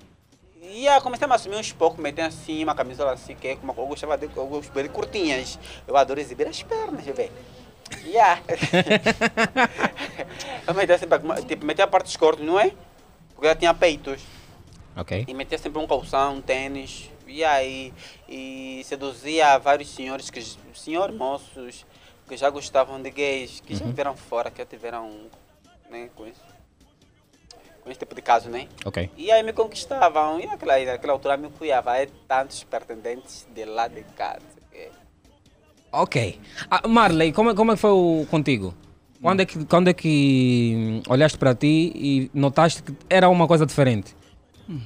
E ah, comecei a me assumir uns poucos, meter assim, uma camisola assim, que é como eu gostava de, eu gostava de curtinhas. Eu adoro exibir as pernas, bebê. Yeah. eu metia sempre, tipo, metia a parte dos cortes, não é? Porque eu tinha peitos. Ok. E metia sempre um calção, um tênis. E aí, e seduzia vários senhores, que, senhor moços, que já gostavam de gays, que já Uhum. viveram fora, que já tiveram, né, com isso. Com esse tipo de caso, né? Ok. E aí me conquistavam. E naquela, naquela altura me cuidava. Aí tantos pretendentes de lá de casa. que- Ok. Ah, Marley, como, é- como é que foi o, contigo? Quando é, que, quando é que hum, olhaste para ti e notaste que era uma coisa diferente?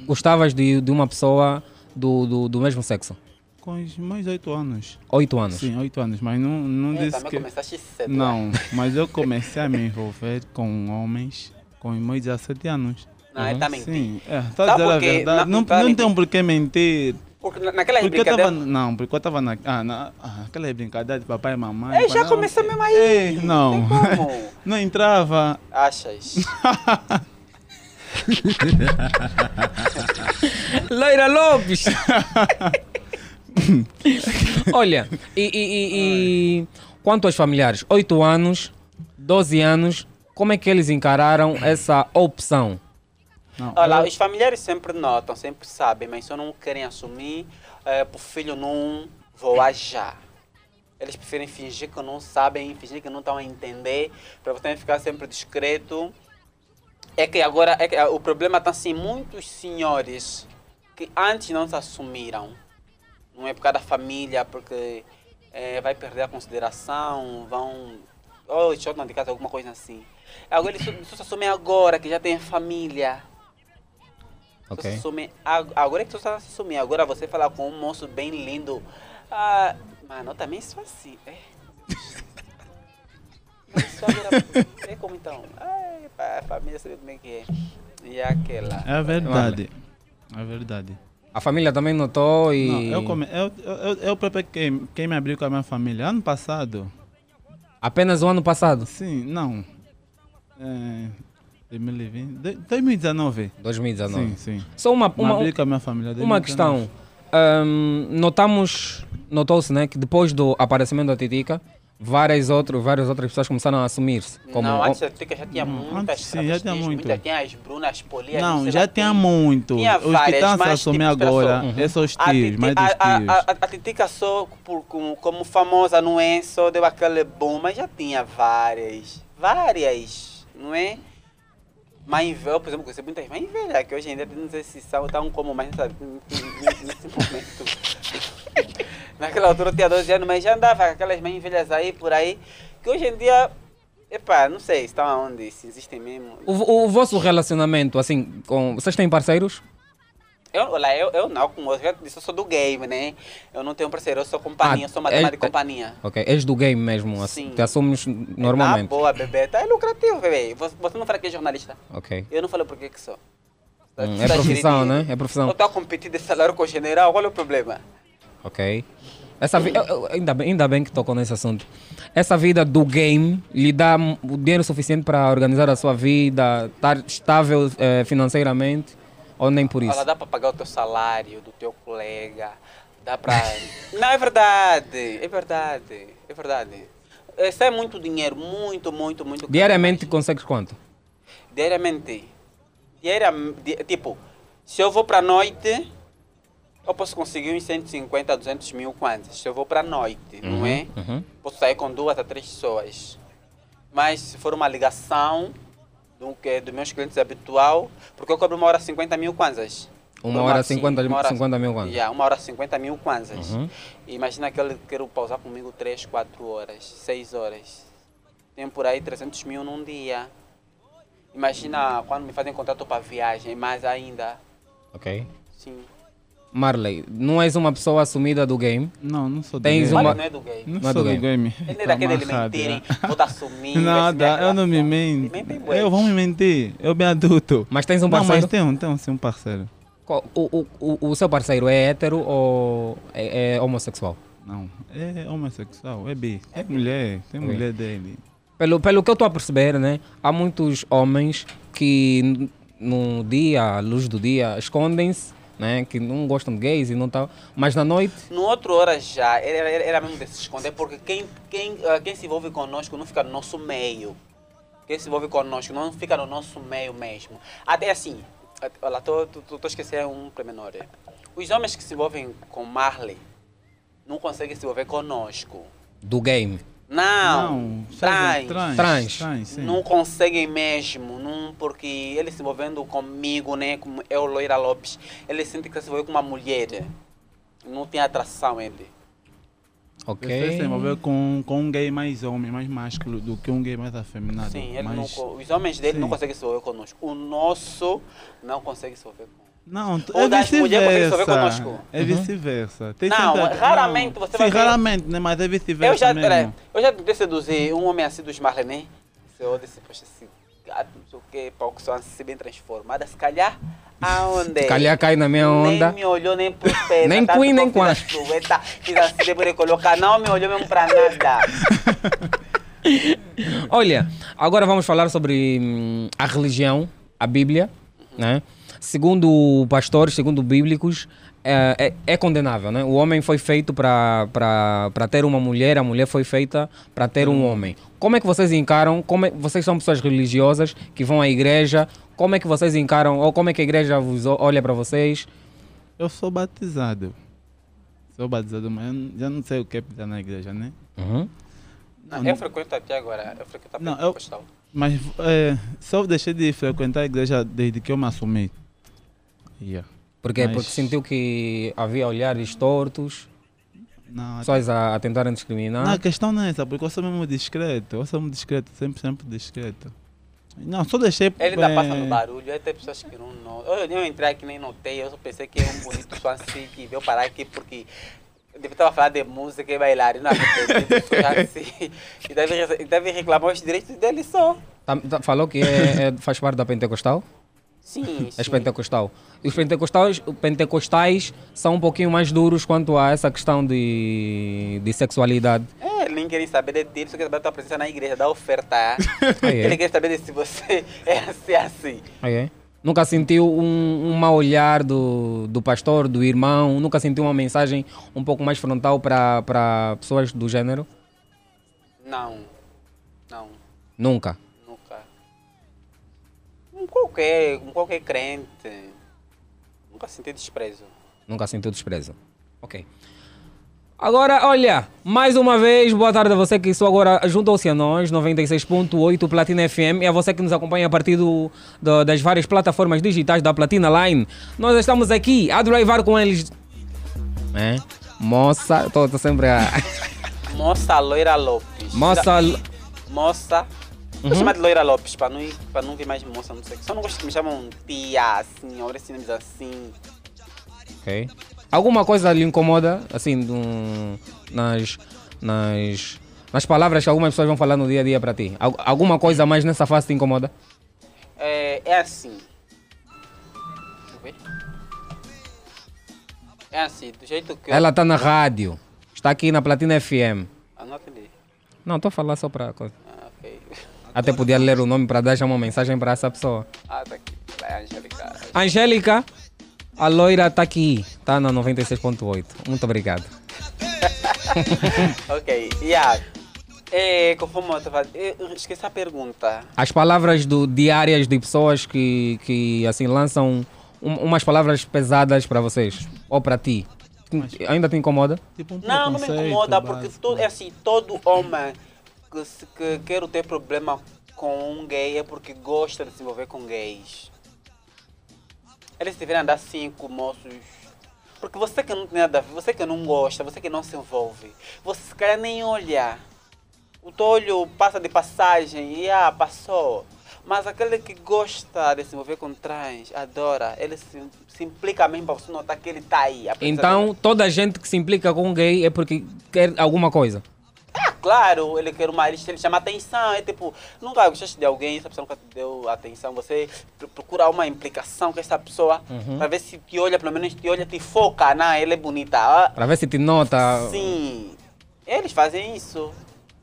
Gostavas de, de uma pessoa do, do, do mesmo sexo? Com os meus oito anos. Oito anos? Sim, oito anos, mas não, não É, disse também que... cedo, Não, né? mas eu comecei a me envolver com homens com os meus 17 anos. Não, ele tá mentindo. Sim, é, tá Sabe a dizer a verdade. Não, Não, não tem por que mentir. Porque na- naquela Porque brincadeira... tava, não, porque eu estava na, ah, na ah, aquela brincadeira de papai e mamãe. Eu já comecei mesmo aí. Ei, não. Como? não entrava. Achas? Loira Lopes! Olha, e, e- e- e quanto aos familiares? 8 anos, 12 anos, como é que eles encararam essa opção? Não, Olha, os familiares sempre notam, sempre sabem, mas só não querem assumir é, para o filho não voar já. Eles preferem fingir que não sabem, fingir que não estão a entender, para você ficar sempre discreto. É que agora, é que o problema está assim, muitos senhores que antes não se assumiram, não é por causa da família, porque eh, vai perder a consideração, vão, ou choram de casa, alguma coisa assim. Agora eles só, só se assumem agora, que já tem família. Só Ok. agora é que tu está se assumir. Agora você falar com um moço bem lindo. Ah, mano, eu também sou assim. É. Sou agora- é como então? Ai, pá, a família sabe como é que é. E aquela. É verdade. É verdade. A família também notou e. Não, eu, come, eu, eu, eu, eu próprio quem, quem me abriu com a minha família. Ano passado. Apenas o ano passado? Sim, não. É, 2020. de- 2019. 2019. Sim, sim. Só uma, uma, família. uma 2019. questão. ahm, notamos, notou-se, né, que depois do aparecimento da Titica, várias, outro, várias outras pessoas começaram a assumir-se. Como, Não, antes da Tica já tinha muitas antes sim, já tinha muito. muitas- Tinha as Brunas Polias. Não, já tinha quem. muito. Tinha Os que várias, estão a assumir agora, só. esses são os A tios, mais a, dos a, tios. a, a, a Titica só por, como, como famosa não é, só deu aquele boom, mas já tinha várias, várias, não é? Mãe velha, por exemplo, conheci muitas mães velhas, que hoje dia não sei se são como mais nesse momento. Naquela altura eu tinha 12 anos, mas já andava com aquelas mães velhas aí, por aí, que hoje em dia, epá, não sei se estão aonde, se existem mesmo. o, o vosso relacionamento, assim, com, vocês têm parceiros? Eu, olha, eu, eu não, como eu já disse, eu sou do game, né? Eu não tenho parceiro, eu sou companhia, Ah, sou matemática é- de companhia. Ok, és do game mesmo, assim, Sim. te assumes Ah, normalmente. boa, bebê. Tá é lucrativo, bebê. Você, você não fala que é jornalista. Ok. Eu não falo por que sou. Tá- Hum, tá é profissão, né? É profissão. Eu estou a competir de salário com o general, qual é o problema? Ok. Essa vi- eu- ainda, bem, ainda bem que tocou nesse assunto. Essa vida do game lhe dá o dinheiro suficiente para organizar a sua vida, estar estável eh, financeiramente ou nem por isso? Olha, dá para pagar o teu salário do teu colega, dá para... não, é verdade, é verdade, é verdade. Isso é muito dinheiro, muito, muito, muito. Diariamente consegues quanto? Diariamente. Diariamente, tipo, se eu vou para noite, eu posso conseguir uns 150, 200 mil kwanzas. Se eu vou para noite, não é? Uhum. Posso sair com duas a três pessoas. Mas se for uma ligação do que dos meus clientes habitual, porque eu cobro uma hora 50 mil kwanzas. Uma hora assim, 50 uma hora- 50 mil kwanzas. Yeah, uma hora 50 mil kwanzas. Uhum. Imagina que ele quer pausar comigo 3, 4 horas, 6 horas. Tem por aí 300 mil num dia. Imagina quando me fazem contrato para viagem, mais ainda. Ok. Sim. Marley, não és uma pessoa assumida do game? Não, não sou do Tens game. uma... Não é do game. Não Não é sou do do game. game. Ele Tá é daquele de amarrado, mentirem, vou te assumir. Nada, eu não me. Mentem, bué. Eu vou me mentir. Eu bem adulto. Mas tens um Não, parceiro? mas tenho, tenho sim um parceiro. Qual- O, o, o, o seu parceiro é hétero ou é, é homossexual? Não, é homossexual, é bi. É mulher, tem mulher dele. Pelo, pelo que eu estou a perceber, né? Há muitos homens que no dia, à luz do dia, escondem-se, né? Que não gostam de gays e não tal. Mas na noite, No outro hora já, era, era, era mesmo de se esconder, porque quem, quem, ah, quem se envolve conosco não fica no nosso meio. Quem se envolve conosco não fica no nosso meio mesmo. Até assim, olha, estou esquecendo um pormenor. Os homens que se envolvem com Marley não conseguem se envolver conosco. do game. Não, Não, trans. trans. Trans. Trans, sim. Não conseguem mesmo, não, porque ele se envolvendo comigo, né, como eu, Loira Lopes, ele sente que se envolveu com uma mulher. Não tem atração ele. Ok. Você se envolver com, com um gay mais homem, mais másculo do que um gay mais afeminado. Sim, ele mas... não, os homens dele não sim. conseguem se envolver conosco. O nosso não consegue se envolver conosco. Não, Ou é das mulheres envolver vice-versa. conosco. É vice-versa. Tem Não, tanta- raramente você Sim, vai ver- raramente, né? Mas é vice-versa Eu já, mesmo. peraí, eu já tentei seduzir um homem assim dos Marley, né? Se eu disse, poxa, esse gato, não sei o que, para que são assim bem transformada, se calhar, aonde? Se calhar cai na minha onda. Nem me olhou nem pro pé. Nem tanto Queen, nem Quan. Fiz assim, depois de colocar, não me olhou mesmo para nada. Olha, agora vamos falar sobre hum, a religião, a Bíblia, né? Segundo pastores, segundo bíblicos, é, é, é condenável, né? O homem foi feito para ter uma mulher, a mulher foi feita para ter um homem. Como é que vocês encaram? Como é, vocês são pessoas religiosas que vão à igreja? Como é que vocês encaram? Ou como é que a igreja vos olha para vocês? Eu sou batizado. Sou batizado, mas eu não- já não sei o que é pisar na igreja, né? Uhum. Não, eu frequento até agora, eu frequento a Não, eu-. Mas é, só deixei de frequentar a igreja desde que eu me assumi. Yeah. Porque, Mas- porque sentiu que havia olhares tortos, Não, pessoas a, a tentarem discriminar. não, a questão não é essa, porque eu sou mesmo discreto. Eu sou muito discreto, sempre, sempre discreto. Não, só deixei. Ele ainda é, passa no barulho, aí tem pessoas que não notam. Eu, eu entrei aqui nem notei, eu só pensei que é um bonito só assim que veio parar aqui porque devia estar falando de música e bailar, e não assim. E deve, deve reclamar os direitos dele só. Tá- tá- falou que é- é- faz parte da Pentecostal? Sim, És sim. pentecostal. E os pentecostais, pentecostais são um pouquinho mais duros quanto a essa questão de, de sexualidade. É, nem quer saber de ti, só quer saber da tua presença na igreja, da oferta. É? Ele quer saber se você é assim, assim. Ah, é? Nunca sentiu um, um mau olhar do, do pastor, do irmão? Nunca sentiu uma mensagem um pouco mais frontal para para pessoas do gênero? Não. Não. Nunca. Nunca. Um qualquer, um qualquer crente. Nunca senti desprezo. Nunca sentiu desprezo. Ok. Agora, olha, mais uma vez, boa tarde a você que só agora juntou-se a nós, 96.8 Platina FM, e a você que nos acompanha a partir do, do- das várias plataformas digitais da Platina Line. Nós estamos aqui a drivar com eles. É? Moça, estou sempre a. Moça Loira Lopes. Moça. Moça. Vou Uhum. chamar de Loira Lopes para não, ir- pra não vir mais moça, não sei. Só não gosto que me chamam tia, senhora, assim, assim. Ok. Alguma coisa lhe incomoda, assim, num- nas, nas, nas palavras que algumas pessoas vão falar no dia a dia para ti? Al- alguma coisa mais nessa fase te incomoda? É, é assim. Deixa eu ver. É assim, do jeito que eu. Ela está na rádio, está aqui na Platina FM. Ah, não atendi. Não, estou a falar só para. Até podia ler o nome para dar já uma mensagem para essa pessoa. Ah, tá aqui. Vai, Angélica. Angélica, a loira está aqui, está na 96.8. Muito obrigado. ok, yeah. É, conforme eu estava. Eu esqueci a pergunta. As palavras do, diárias de pessoas que, que assim lançam um- umas palavras pesadas para vocês ou para ti. Ainda te incomoda? Tipo um Não, não me incomoda, porque básico. to, é assim, todo homem que, se- que quer ter problema com um gay é porque gosta de se envolver com gays. Eles deveriam andar assim com moços. Porque você que não tem nada a ver, você que não gosta, você que não se envolve, você se calhar nem olha. O teu olho passa de passagem e ah, passou. Mas aquele que gosta de se envolver com trans, adora, ele se, se implica mesmo para você notar que ele está aí. a. Então, toda gente que se implica com um gay é porque quer alguma coisa. Claro, ele quer uma ele, ele chama atenção, é tipo, nunca gostaste de alguém, essa pessoa nunca te deu atenção, você pr- procura uma implicação com essa pessoa, Uhum. para ver se te olha, pelo menos te olha, te foca, não, ela é bonita. Para ver se te nota. Sim, eles fazem isso.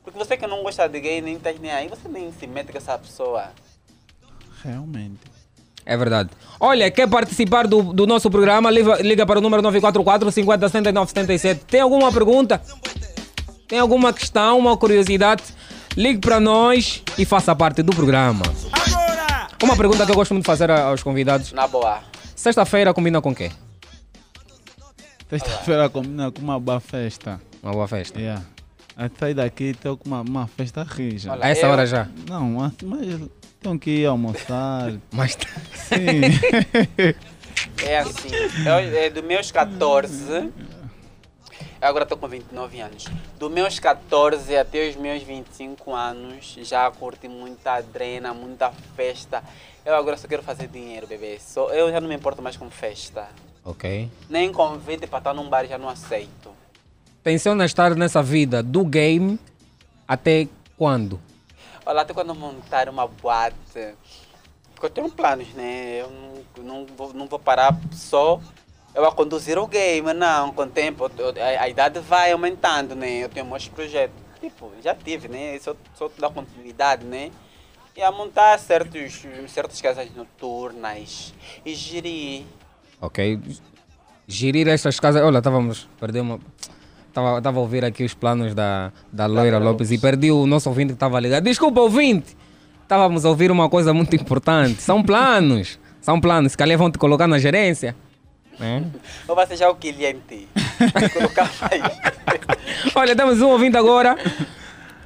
Porque você que não gosta de gay, nem tá nem aí, você nem se mete com essa pessoa. Realmente. É verdade. Olha, quer participar do, do nosso programa? Liga, liga para o número 944 50 79 77. Tem alguma pergunta? Tem alguma questão, uma curiosidade? Ligue para nós e faça parte do programa. Uma pergunta que eu gosto muito de fazer a- aos convidados. Na boa. Sexta-feira combina com quê? Sexta-feira combina com uma boa festa. Uma boa festa. Yeah. Sair daqui estou com uma, uma festa rija. A essa eu- hora já? Não, mas, mas tenho que ir almoçar. Mas Sim. É assim, eu, é, dos meus 14, eu agora estou com 29 anos, dos meus 14 até os meus 25 anos, já curti muita adrena, muita festa. Eu agora só quero fazer dinheiro, bebê. Só, eu já não me importo mais com festa. Ok. Nem convite para estar num bar já não aceito. Tenciona estar nessa vida do game até quando? Olha, até quando montar uma boate. Porque eu tenho planos, né? Eu não, não, vou, não vou parar só eu a conduzir o game, não. Com o tempo, eu- a, a idade vai aumentando, né? Eu tenho muitos projetos. Tipo, já tive, né? Só, só dar continuidade, né? E a montar certos, certas casas noturnas e gerir. Ok. Gerir estas casas. Olha, estávamos. Perdi uma. Estava estava a ouvir aqui os planos da, da Loira Lopes e perdi o nosso ouvinte que estava ligado. Desculpa, ouvinte! Estávamos a ouvir uma coisa muito importante. São planos. São planos. Se calhar vão te colocar na gerência. Né? Ou vai ser já o cliente. Colocar aí. Olha, temos um ouvinte agora.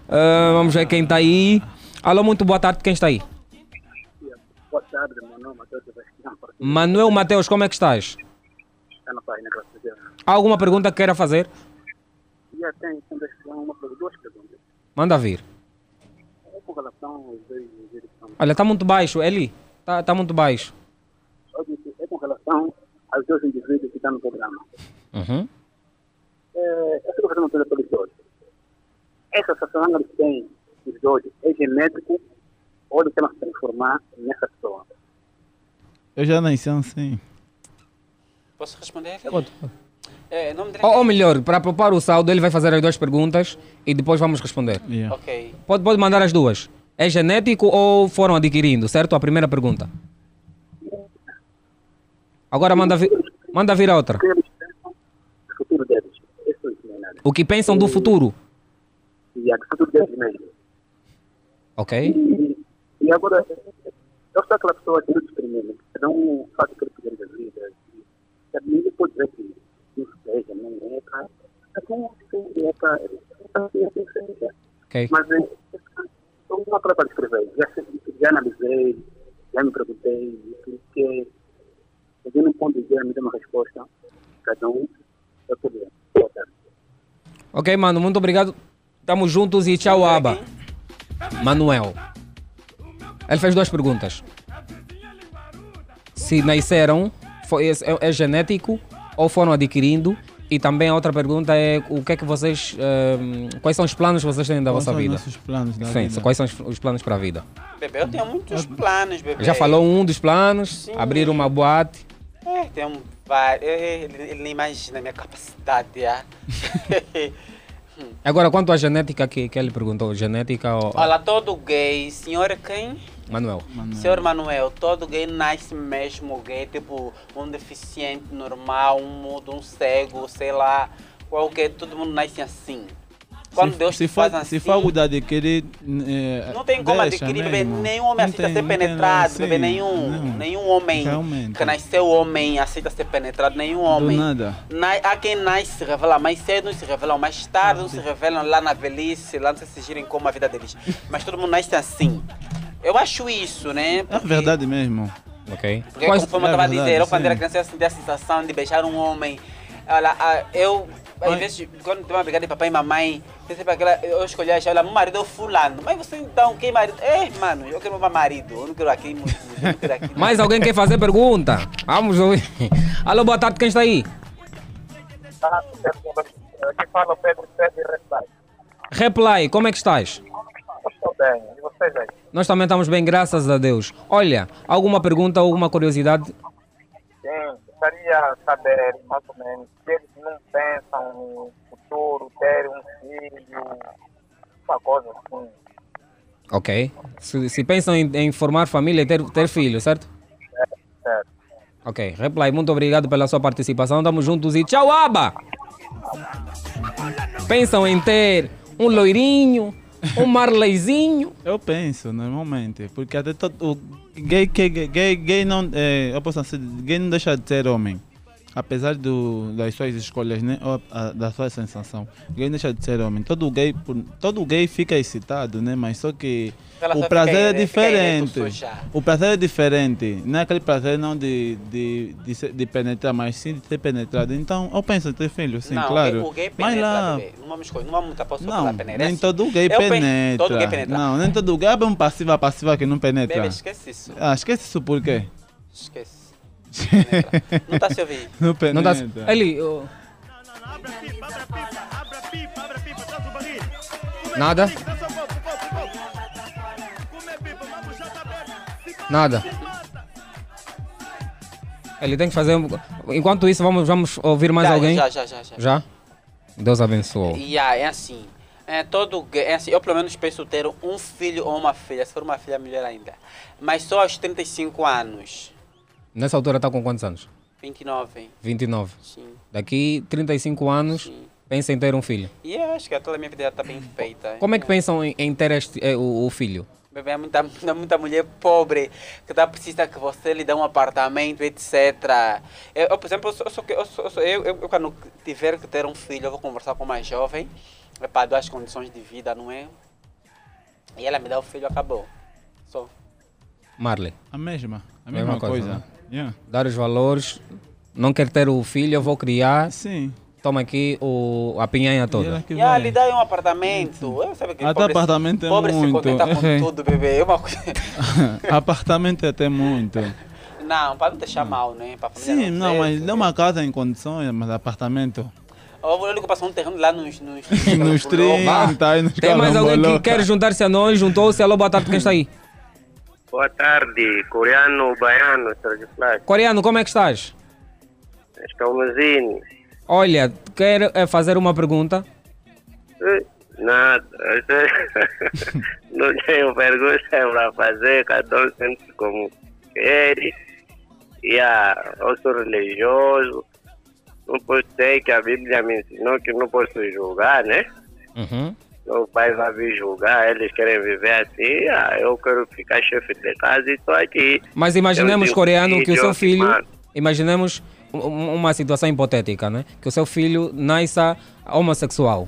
Ah, vamos ver quem está aí. Alô, muito boa tarde. Quem está aí? Boa tarde, meu nome é Matheus Sebastião. Manuel Mateus, como é que estás? Está na página, graças a Deus. Há alguma pergunta que queira fazer? E até então, uma duas perguntas. Manda vir. É com relação aos dois Olha, está muito baixo. Eli, está tá muito baixo. É com relação aos dois indivíduos que estão no programa. Uhum. É, eu fico fazendo uma pergunta para os dois. Essa situação que eles têm, os dois, é genético ou eles querem se transformar nessa pessoa? Eu já nasci assim. Posso responder? Pode. É, nome Ou, ou melhor, para poupar o saldo, ele vai fazer as duas perguntas e depois vamos responder. Ok. Pode, pode mandar as duas. É genético ou foram adquirindo, certo? A primeira pergunta. Agora manda, vi manda vir a outra. O futuro deles. Isso não é nada. O que pensam do futuro? E é do futuro deles mesmo. Ok? E, e agora, eu sou aquela pessoa que não discrimina, que não faz o que ele quiser vida. E, sabe, ninguém pode dizer que não seja, não é para. É como se é para. É para ser assim, Ok. Mas é, eu não para escrever. Já, já analisei, já me perguntei, e porque eu não posso dizer, me dê uma resposta. Cada um é poder. Boa tarde. Ok, mano, muito obrigado. Tamo juntos e tchau, Aba. Manuel. Ele fez duas perguntas. Se nasceram, foi, é, é genético ou foram adquirindo? E também a outra pergunta é o que é que vocês. ehm, quais são os planos que vocês têm da Quais vossa são os vida? nossos planos da Sim, vida? quais são os, os planos para a vida? Bebê, eu tenho muitos planos, bebê. Já falou um dos planos, Sim. abrir uma boate. É, tem um vários. Ele, ele nem imagina a minha capacidade. ah. Agora, quanto à genética que, que ele perguntou, genética ou. Olha, todo gay, senhor quem? Manuel. Senhor Manuel, todo gay nasce mesmo gay, tipo um deficiente normal, um mudo, um cego, sei lá, qualquer, todo mundo nasce assim. Quando se, Deus se faz for, assim, se for algo de adquirir. eh, não tem como deixa adquirir, bebê, mesmo. nenhum homem Não aceita tem- ser não penetrado, bebê, nenhum, não. nenhum homem Realmente. que nasceu homem aceita ser penetrado, nenhum homem. nada. Na- há quem nasce se revela mais cedo, uns se revelam mais tarde, uns se revelam lá na velhice, lá não sei se girem como a vida deles. Mas todo mundo nasce assim. Eu acho isso, né? É verdade mesmo. Ok. Porque, conforme eu estava a É verdade, dizer, eu quando era criança eu sentia a sensação de beijar um homem. Olha, eu, às vezes, quando tem uma brigada de papai e mamãe, tem sempre aquela, eu escolhia já, olha, meu marido é o fulano. Mas você então, quem marido? É, mano, eu quero meu marido, eu não quero aquele, eu não quero aquele. Mais alguém quer fazer pergunta? Vamos ouvir. Alô, boa tarde, quem está aí? Aqui fala o Pedro Sérgio Restai. Reply, como é que estás? Estou bem. E vocês aí? Nós também estamos bem, graças a Deus. Olha, alguma pergunta, alguma curiosidade? Sim, gostaria de saber, mais ou menos, se eles não pensam no futuro, ter um filho, uma coisa assim. Ok. Se, se pensam em, em formar família e ter, ter filho, certo? Certo. Ok. Reply, muito obrigado pela sua participação. Estamos juntos e tchau, Aba! Pensam em ter um loirinho, um marleizinho? Eu penso, normalmente, porque até todo, o gay, que, gay, gay não, é, eu posso dizer, gay não deixa de ser homem. Apesar do, das suas escolhas, né? ou a- da sua sensação. Gay deixa de ser homem. Todo gay, todo gay fica excitado, né? Mas só que Ela o prazer é diferente. O prazer é diferente. Não é aquele prazer não de, de, de, de penetrar, mas sim de ser penetrado. Então, eu penso em ter filho, sim, não, claro. o gay mas penetra, lá, bebê. Não vamos escolher, não vamos só não, pela peneira. nem todo gay Eu pen- penetra. Todo gay penetra. Não, nem todo gay. É um passiva passiva que não penetra. Esquece isso. Ah, esquece isso por quê? Esquece. Não tá se ouvindo. Não penetra. Não dá. Ele. oh. Nada? Nada. Ele tem que fazer. um- Enquanto isso, vamos, vamos ouvir mais Já, alguém? já, já, já, já. Já? Deus abençoou. Yeah, é assim. É, todo, é assim. Eu pelo menos penso ter um filho ou uma filha. Se for uma filha, melhor ainda. Mas só aos 35 anos. Nessa altura está com quantos anos? 29. 29. Sim. Daqui 35 anos, pensa em ter um filho. E eu acho que toda a minha vida está bem feita. Como é que pensam em, em ter este, eh, o, o filho? Bebê, é muita, muita, mulher pobre que tá, precisa que você lhe dê um apartamento, etc. Eu, eu, por exemplo, eu, sou, eu, sou, eu, sou, eu, eu, quando tiver que ter um filho, eu vou conversar com uma jovem é para dar as condições de vida, não é? E ela me dá o filho, acabou. Só. Marley. A mesma. A Mesma mesma, coisa, coisa. né? Yeah. Dar os valores. Não quer ter o filho, eu vou criar. Sim. Toma aqui o, a pinhanha toda. E ela lhe dá um apartamento. Eu sabe que Até pobre, apartamento é pobre se muito. contenta com É. tudo, bebê. É uma coisa... Apartamento é até muito. Não, para não deixar mal, né? Família Sim, não, dizer, mas não uma casa em condições, mas apartamento. Eu vou ligar passar um terreno lá nos... Nos, Nos 30, aí nos Tem mais alguém que quer juntar-se a nós? Juntou-se? Alô, boa tarde, quem está aí? Boa tarde, coreano, baiano, Sérgio Flávio. Coreano, como é que estás? Escalmazinho. Olha, quero eh, fazer uma pergunta. Eh, Nada. Não tenho pergunta para fazer, cada um sente como quer. Yeah, eu sou religioso. Não posso dizer que a Bíblia me ensinou que não posso julgar, né? Uhum. Meu pai vai vir julgar, eles querem viver assim. Ah, eu quero ficar chefe de casa e estou aqui. Mas imaginemos, Eu coreano, que o seu filho, filho. Imaginemos um- um- uma situação hipotética, né? Que o seu filho nasça homossexual.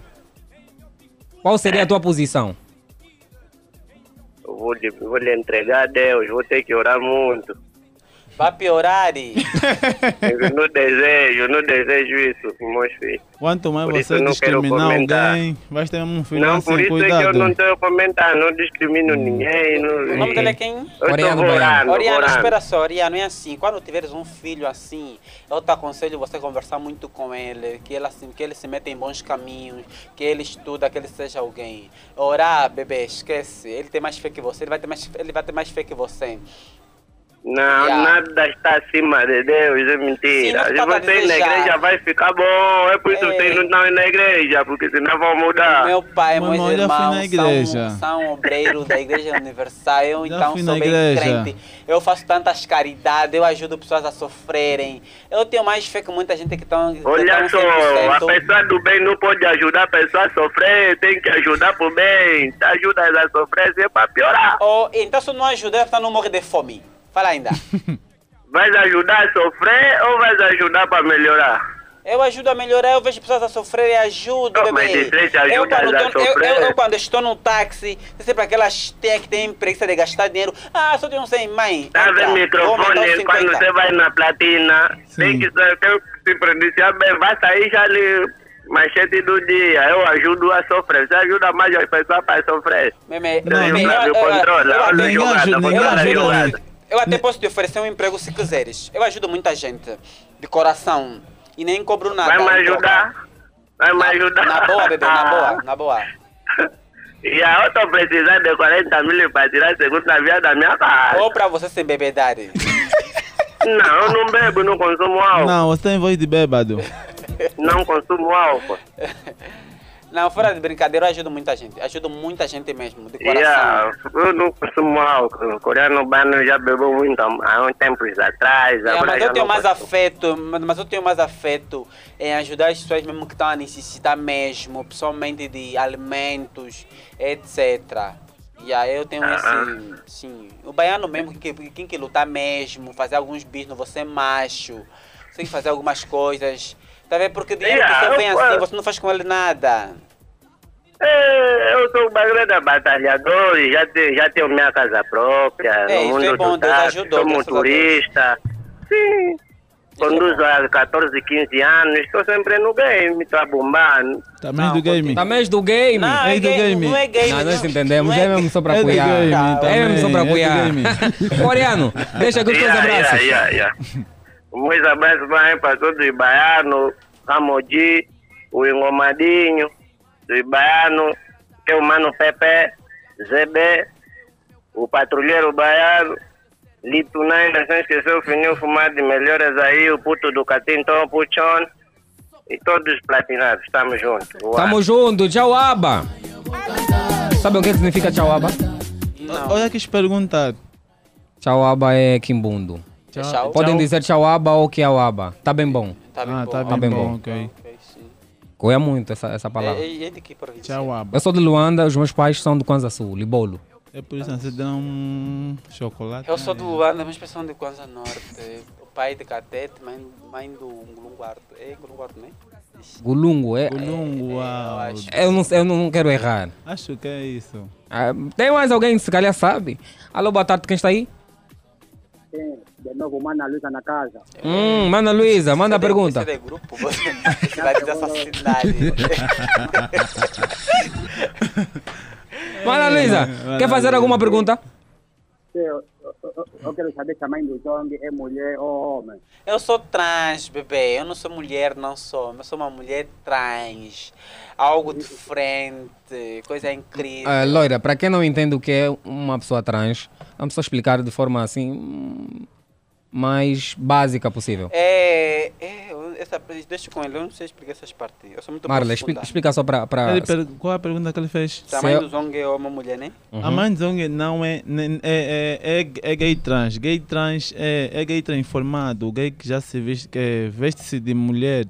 Qual seria a tua posição? Eu vou, lhe- vou lhe entregar a Deus, vou ter que orar muito. Vai piorar. Eu não desejo, não desejo isso com meus filhos. Quanto mais Por você não discriminar alguém, vai ter um filho Não, assim, por isso é que eu cuidado. não estou comentando, não discrimino ninguém. Não... O nome dele é quem? Estou orando, Oriano, espera só, Oriano, é assim, quando tiveres um filho assim, eu te aconselho você conversar muito com ele, que ele, assim, que ele se meta em bons caminhos, que ele estuda, que ele seja alguém. Orar, bebê, esquece, ele tem mais fé que você, ele vai ter mais, ele vai ter mais fé que você. Não, Yeah. nada está acima de Deus, é mentira. Se não tá você ir na igreja vai ficar bom, é por isso que vocês não estão na igreja, porque senão vão mudar. Meu pai, Meu meus irmãos. São, são obreiros da Igreja Universal, eu Já então sou bem igreja. crente. Eu faço tantas caridades, eu ajudo pessoas a sofrerem. Eu tenho mais fé que muita gente que estão Olha só, a pessoa do bem não pode ajudar a pessoa a sofrer, tem que ajudar pro bem. Se ajuda a sofrer, é para piorar. Oh, então se não ajudar, você não morre de fome. Fala ainda. Vais ajudar a sofrer ou vais ajudar para melhorar? Eu ajudo a melhorar, eu vejo pessoas a sofrer e ajudo, Oh, bebê. eu, ajuda quando a tô- eu, sofrer- eu, eu quando estou no táxi, sempre aquelas tia que tem preguiça de gastar dinheiro. Ah, só tenho 100, mãe. Tá vou mandar os microfone, quando 50. você vai na platina, tem que, ser- tem que se pronunciar bem, vai sair já ali, manchete do dia, eu ajudo a sofrer, você ajuda mais as pessoas para sofrer. Meme, Não, não, eu- eu eu- controlo, eu- olha eu- a jogada, eu- controla eu a ajudo- jogada. Eu até posso te oferecer um emprego se quiseres. Eu ajudo muita gente, de coração. E nem cobro nada. Vai me ajudar? Vai me ajudar? Na boa, bebê, na boa, na boa. E aí eu tô precisando de 40 mil para tirar a segunda via da minha casa. Ou pra você sem bebedade. Não, eu não bebo, não consumo álcool. Não, você tem voz de bêbado. Não consumo álcool. Não, fora de brincadeira, eu ajudo muita gente. Ajudo muita gente mesmo, de coração. Yeah, eu não consumo álcool. O coreano bano já bebeu muito há uns tempos atrás. É, agora mas eu tenho mais afeto, mas eu tenho mais afeto em ajudar as pessoas mesmo que estão a necessitar mesmo, principalmente de alimentos, etc. E aí eu tenho esse, sim, o baiano mesmo que tem que lutar mesmo, fazer alguns business, você é macho, você tem que fazer algumas coisas. Tá vendo? Porque o dinheiro Yeah, que você vem assim, você não faz com ele nada. É, eu sou um grande batalhador e já, te, já tenho minha casa própria. É, isso mundo é bom, do Deus táxi, ajudou, Sou motorista. Sim. Conduzo há 14, 15 anos. Estou sempre no game, estou a bombar. Também do game. Também és do game. Não, É é do game, game. não é game. Não, nós entendemos. É mesmo só para É apoiar. É mesmo só para é apoiar. Coreano, deixa aqui os teus abraços. yeah, yeah, yeah. Meus abraços para todos os baianos, Ramoji, o Engomadinho, os baianos, que é o Mano Pepe, ZB, o patrulheiro baiano, Litunai, não esqueceu o fininho fumado de melhores aí, o puto do Catinton, Puchon, e todos os platinados, estamos juntos. Uau. Tamo junto, tchau aba. Sabe o que significa tchau aba? Olha quis perguntar. Tchau aba é quimbundo. É tchau. Podem dizer tchau aba ou que aba. Tá bem bom. Tá bem Ah, bom. tá Tá bem bem bom, bom. ok. Goia muito essa, essa palavra. É, é, é de que província? Tchau, aba. Eu sou de Luanda, os meus pais são do Kwanza Sul, Libolo. É por isso que você deu um chocolate. Eu sou do Luanda, mas pessoal de Kwanza Norte. O pai de Catete, mãe, mãe do Ngulunguarto. É Ngulunguarto, né? Gulungo, é. Eu uau. acho. Eu não, eu não quero errar. Acho que é isso. Ah, tem mais alguém que se calhar sabe? Alô, boa tarde, quem está aí? Sim, de novo, manda a Luísa na casa. Hum, manda Luísa, manda a é pergunta. Você é de grupo, você vai dizer essa cidade. Manda Luísa, quer fazer alguma pergunta? Eu, eu- eu- quero saber se a mãe do Jong é mulher ou homem. Eu sou trans, bebê. Eu não sou mulher, não sou. Eu sou uma mulher trans. Algo diferente, coisa incrível. Ah, Loira, para quem não entende o que é uma pessoa trans, vamos só explicar de forma assim hum, mais básica possível. É, é, essa, deixa com ele, eu não sei explicar essas partes. Eu sou muito Marla, explica, explica só para. Pra... Qual é a pergunta que ele fez? Se a mãe do Zong é uma mulher, né? A mãe de Zong não é, é, é, é, é gay trans. Gay trans é, é gay transformado. Gay que já se veste, que veste-se de mulher.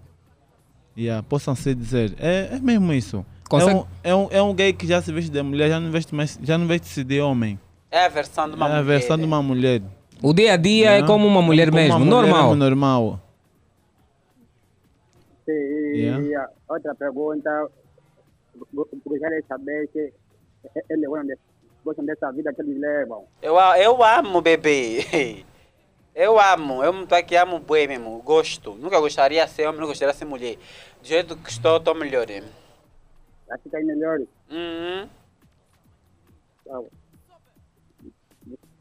Yeah, possam se dizer. É, é mesmo isso. Consegue- É, um, é, um, é um gay que já se veste de mulher, já não veste mais, já não veste-se de homem. É a versão de uma é mulher. a versão de uma mulher. O dia a dia é Não, como uma mulher como mesmo, uma mulher normal. mesmo, normal. E Yeah. outra pergunta, go- gostaria de saber se eles gostam de- gostam dessa vida que eles levam. Eu, eu amo bebê. Eu amo, eu estou aqui, amo boi mesmo, gosto. Nunca gostaria de ser homem, nunca gostaria de ser mulher. Do jeito que estou, estou melhor. Acho que é melhor. Uhum. Tá.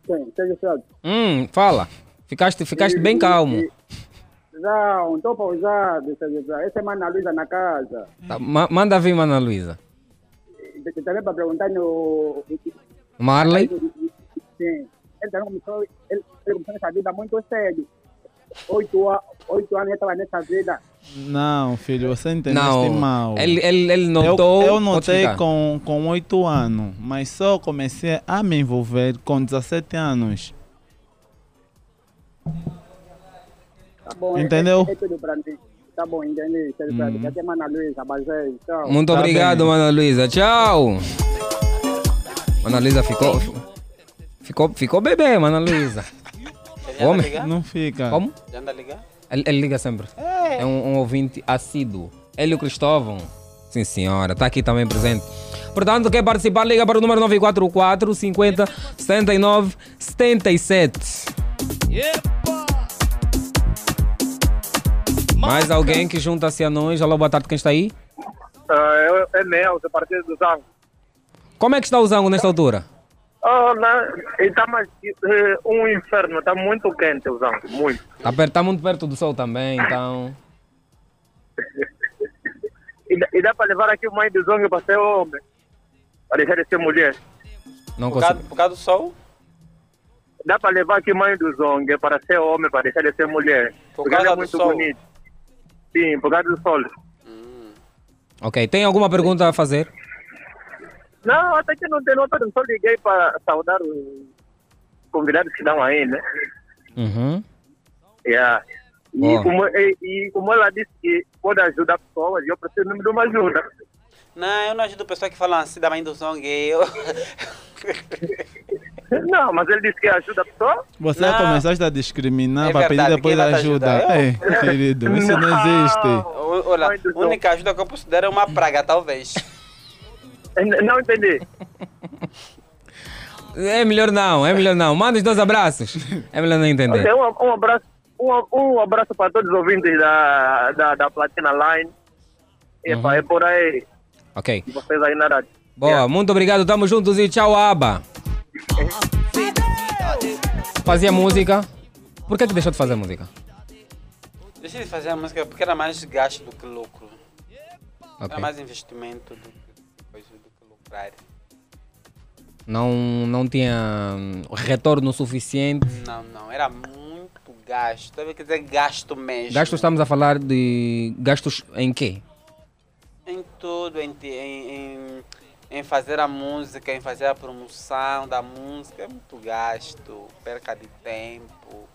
Sim, seja. Hum, fala. Ficaste, ficaste bem calmo. Não, estou pausado, seja certo. Essa é a Ana Luísa na casa. Tá, ma- manda vir, Mana Luísa. E Também para perguntar no... Marley? Sim. Ele também começou, ele, ele começou nessa vida muito cedo. Oito, oito anos ele estava nessa vida. Não, filho, você entendeste Não, mal. ele- ele- ele notou- Eu, eu notei com, com 8 anos, mas só comecei a me envolver com 17 anos. Tá bom, Entendeu? É, é tudo mim. Tá bom, entendi. Seja certo. Já tem Ana Luísa, tchau. Muito Tá obrigado, Mana Luísa. Tchau. Mana Luísa ficou. Ficou, ficou bebê, Mana Luísa. Homem? Não fica. Como? Já anda a ligar? Ele, ele liga sempre. É, um, um ouvinte assíduo. Ele e o Cristóvão. Sim, senhora. Está aqui também presente. Portanto, quer participar? Liga para o número 944 50 79 77. Mais alguém que junta-se a nós? Alô, boa tarde, quem está aí? Ah, é, é meu, do Partido do Zango. Como é que está o Zango nesta altura? Oh, não, está mais eh, um inferno, está muito quente o Zango, muito. Está tá muito perto do sol também, então. E, dá- e dá para levar aqui o mãe do Zongo para ser homem, para deixar de ser mulher. Não Por causa, por causa do sol? Dá para levar aqui o mãe do Zongo para ser homem, para deixar de ser mulher. Por Porque causa ele é muito sol? bonito. Sim, por causa do sol. Ok, tem alguma pergunta a fazer? Não, até que não tem nota, só liguei para saudar os convidados que estão aí, né? Uhum. Yeah. E, como, e, e como ela disse que pode ajudar pessoas, eu preciso mesmo de uma ajuda. Não, eu não ajudo pessoas que falam assim da mãe do Zong. Eu... Não, mas ele disse que ajuda a pessoa. Você Não. já começaste a discriminar É para pedir depois ajuda. ajudar? Eu? Ei, querido, isso não existe. O- Olha, a única ajuda que eu posso dar é uma praga, talvez. Não entendi. É melhor não, é melhor não. Manda os dois abraços. É melhor não entender. Ok, um, um abraço, um, um abraço para todos os ouvintes da, da, da Platina Line. Epa, Uhum. É por aí. Ok. E vocês aí na rádio. Boa, muito obrigado, tamo juntos e tchau, Aba. Fazia música. Por que, que deixou de fazer música? Deixei de fazer a música porque era mais gasto do que lucro. Ok. Era mais investimento do que, lucrar. Não, não tinha hum, retorno suficiente. Não, não, era muito gasto. Quer dizer gasto mesmo. Gastos, estamos a falar de gastos em quê? Em tudo, em, em, em, fazer a música, em fazer a promoção da música, é muito gasto, perca de tempo.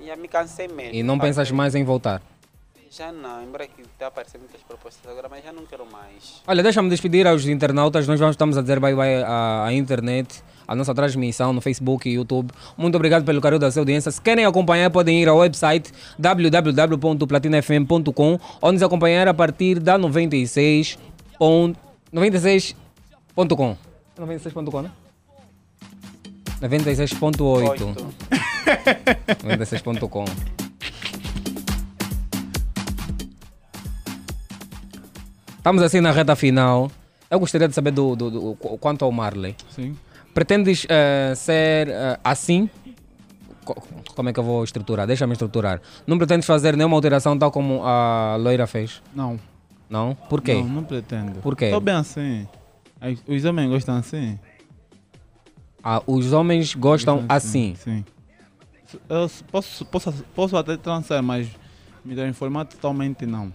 E eu me cansei mesmo. E não pensas mais em voltar? Já não, embora que está aparecendo muitas propostas agora, mas já não quero mais. Olha, deixa-me despedir aos internautas. Nós vamos, estamos a dizer bye-bye à, à internet, à nossa transmissão no Facebook e YouTube. Muito obrigado pelo carinho da sua audiência. Se querem acompanhar, podem ir ao website www.platinafm.com ou nos acompanhar a partir da 96. pon- 96.com. 96.com, né? 96.8. 96.com. Estamos assim na reta final. Eu gostaria de saber do, do- do- qu- quanto ao Marley. Sim. Pretendes eh, ser eh, assim? Co- Como é que eu vou estruturar? Deixa-me estruturar. Não pretendes fazer nenhuma alteração tal como a loira fez? Não. Não? Por quê? Não, não pretendo. Por quê? Estou bem assim. Os homens gostam assim. Ah, os homens gostam assim. Sim. Eu posso, posso, posso até transar, mas Me transformar totalmente não.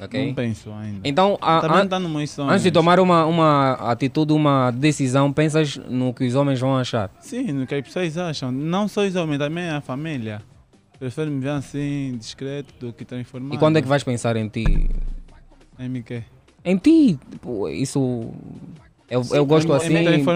Ok. Não penso ainda. Então, a- Também an- tá meus sonhos. antes de tomar uma, uma atitude, uma decisão, pensas no que os homens vão achar. Sim, no que as pessoas acham. Não só os homens, também a família. Prefiro me ver assim, discreto, do que transformado. E quando é que vais pensar em ti? Em mim quê? Em ti, tipo, isso. Eu, eu gosto assim,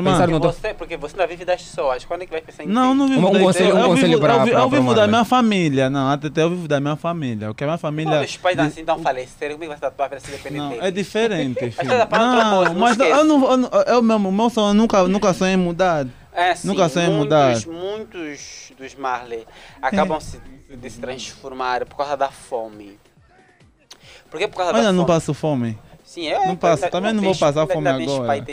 pensar no. Você, porque você ainda vive das pessoas. Quando é que vai pensar em Não, ti? não vivo Um- um da- conselho- eu, um eu conselho vivo, pra- eu, vi- pra- eu pra vivo da minha família, não, até eu vivo da minha família. O que a minha família. Os pais assim estão faleceram, como é que você vai se depender Não, deles? é diferente, filho. Outra coisa, Não, não mas eu não, eu não, eu mesmo, o meu sonho nunca, nunca sonhei em mudar. É, sim, nunca sonhei em muitos, mudar. muitos dos Marley acabam se, de se transformar por causa da fome. Por que por causa Mas da eu não fome? passo fome. Sim, é. Não passo, também não vou passar fome agora.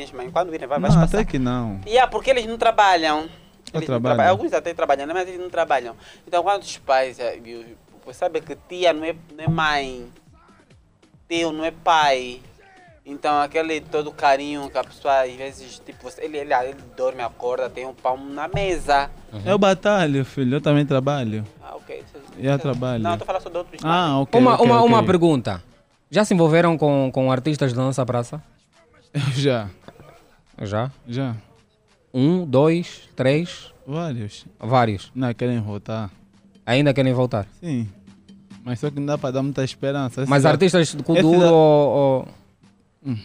Não, até que não. E é porque eles não trabalham. Eles não trabalham. Alguns até trabalham, né, mas eles não trabalham. Então, quando os pais. eh, e Você sabe que tia não é, não é mãe, tio não é pai. Então, aquele todo carinho que a pessoa, às vezes, tipo, ele, ele, ele dorme, acorda, tem um pão na mesa. Eu batalho, filho, eu também trabalho. Ah, ok. Eu trabalho. Não, eu tô falando só de outros. Ah, ok. uma ok, uma, ok. uma pergunta. Já se envolveram com, com artistas da nossa praça? Já. Já? Já. Um, dois, três? Vários. Vários. Não, querem voltar. Ainda querem voltar? Sim. Mas só que não dá para dar muita esperança. Esse Mas da- artistas de Kuduro da- ou, ou-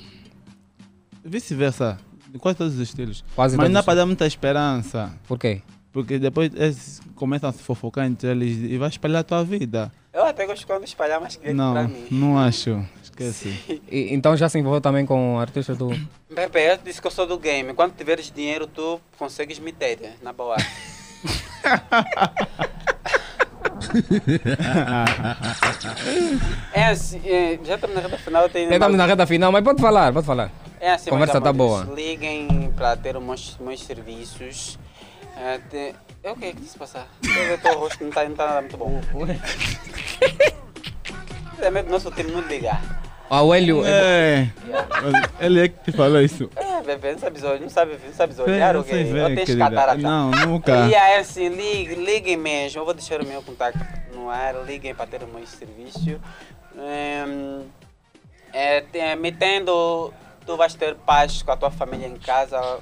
Vice-versa. De quase todos os estilos. Quase Mas não dá para dar muita esperança. Por quê? Porque depois eles começam a se fofocar entre eles e vai espalhar a tua vida. Eu até gosto quando espalhar mais cliente pra Não, mim. não acho. Esquece. E- então já se envolveu também com artistas do. Pepe, eu disse que eu sou do game. Quando tiveres dinheiro, tu consegues me ter, na boa. É assim, é, já estamos na reta final. Tem Já estamos na reta final, mas pode falar, pode falar. É assim, Conversa tá boa. Liguem para ter os meus, meus serviços. É, te- é o que que se passa? Eu teu rosto não está não tá nada muito bom. É medo do nosso time não ligar. Ah, o Hélio. É. Ele é que te falou isso. É, bebê, não sabes olhar, não sabes, não sabes Sei, olhar eu o Ou tens querida. catarata? Não, nunca. E aí, assim, liguem, liguem mesmo. Eu vou deixar o meu contato no ar. Liguem para ter o meu serviço. Ehm, é, te- metendo, tu vais ter paz com a tua família em casa.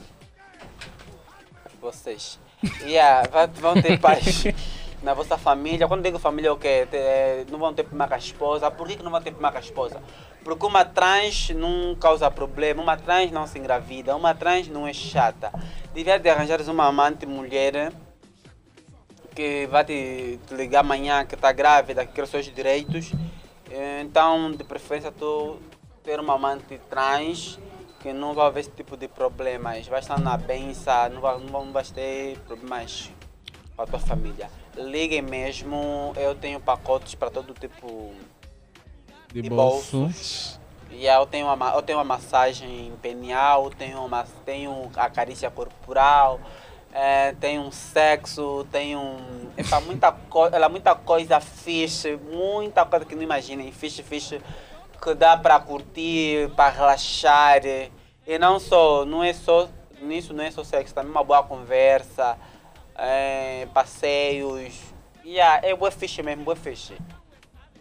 Vocês. Yeah, vão ter paz na vossa família. Quando digo família, é o quê? Te- não vão ter problema com a esposa. Por que, que não vão ter problema com a esposa? Porque uma trans não causa problema, uma trans não se engravida, uma trans não é chata. Devia de arranjares uma amante mulher que vai te, te ligar amanhã que está grávida, que quer os seus direitos. Então, de preferência, tu ter uma amante trans que não vai haver esse tipo de problemas. Vai estar na benção, não vai, não vai- ter problemas com a tua família. Liguem mesmo, eu tenho pacotes para todo tipo De de bolso. bolsos. E eu tenho uma, ma- eu tenho uma massagem penial, tenho, uma, tenho a carícia corporal, eh, tenho um sexo, tenho um, epa, muita, co ela, muita coisa fixe, muita coisa que não imaginem, fixe, fixe, que dá para curtir, para relaxar. E não só, não é só, nisso não é só sexo, também uma boa conversa, eh, passeios. Yeah, é boa fixe mesmo, boa fixe.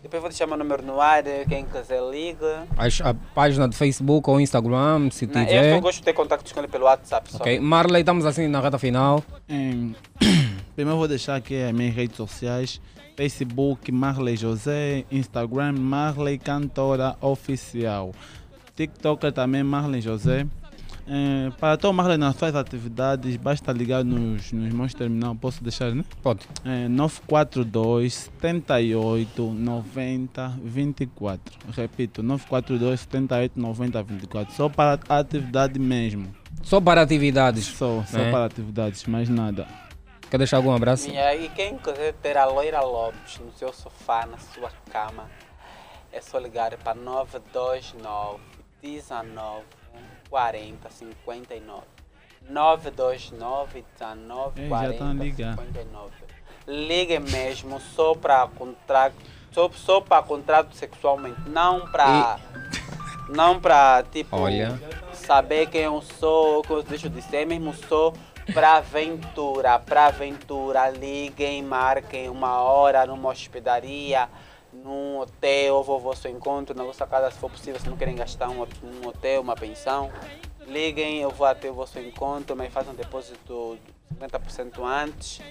Depois vou deixar meu número no ar, quem quiser liga. As- A, página do Facebook ou Instagram, se Não, eu tiver. só gosto de ter contato com ele pelo WhatsApp. Só. Ok. Marley, estamos assim na reta final. Em- Primeiro vou deixar aqui as minhas redes sociais. Facebook Marley José, Instagram Marley Cantora Oficial, TikToker também Marley José. Eh, para todo Marley nas suas atividades, basta ligar nos, nos meus terminal, posso deixar, né? Pode. Eh, 942 78 90 24. Repito, 942 78 90 24. Só para atividade mesmo. Só para atividades. Só, só né? para atividades, mais nada. Quer deixar algum abraço? E aí, quem quiser ter a loira Lopes no seu sofá, na sua cama, é só ligar para 929 19 40 59. 929 19 Ei, já 40 estão a ligar. 59. Ligue mesmo só para contrato, só, só para contrato sexualmente, não para não para tipo Olha. saber quem eu sou, que eu deixo de ser, mesmo só para aventura, para aventura, liguem, marquem uma hora numa hospedaria, num hotel, ou vou ao vosso encontro, na vossa casa, se for possível, se não querem gastar um, um hotel, uma pensão, liguem, eu vou até o vosso encontro, mas façam um depósito de 50% antes.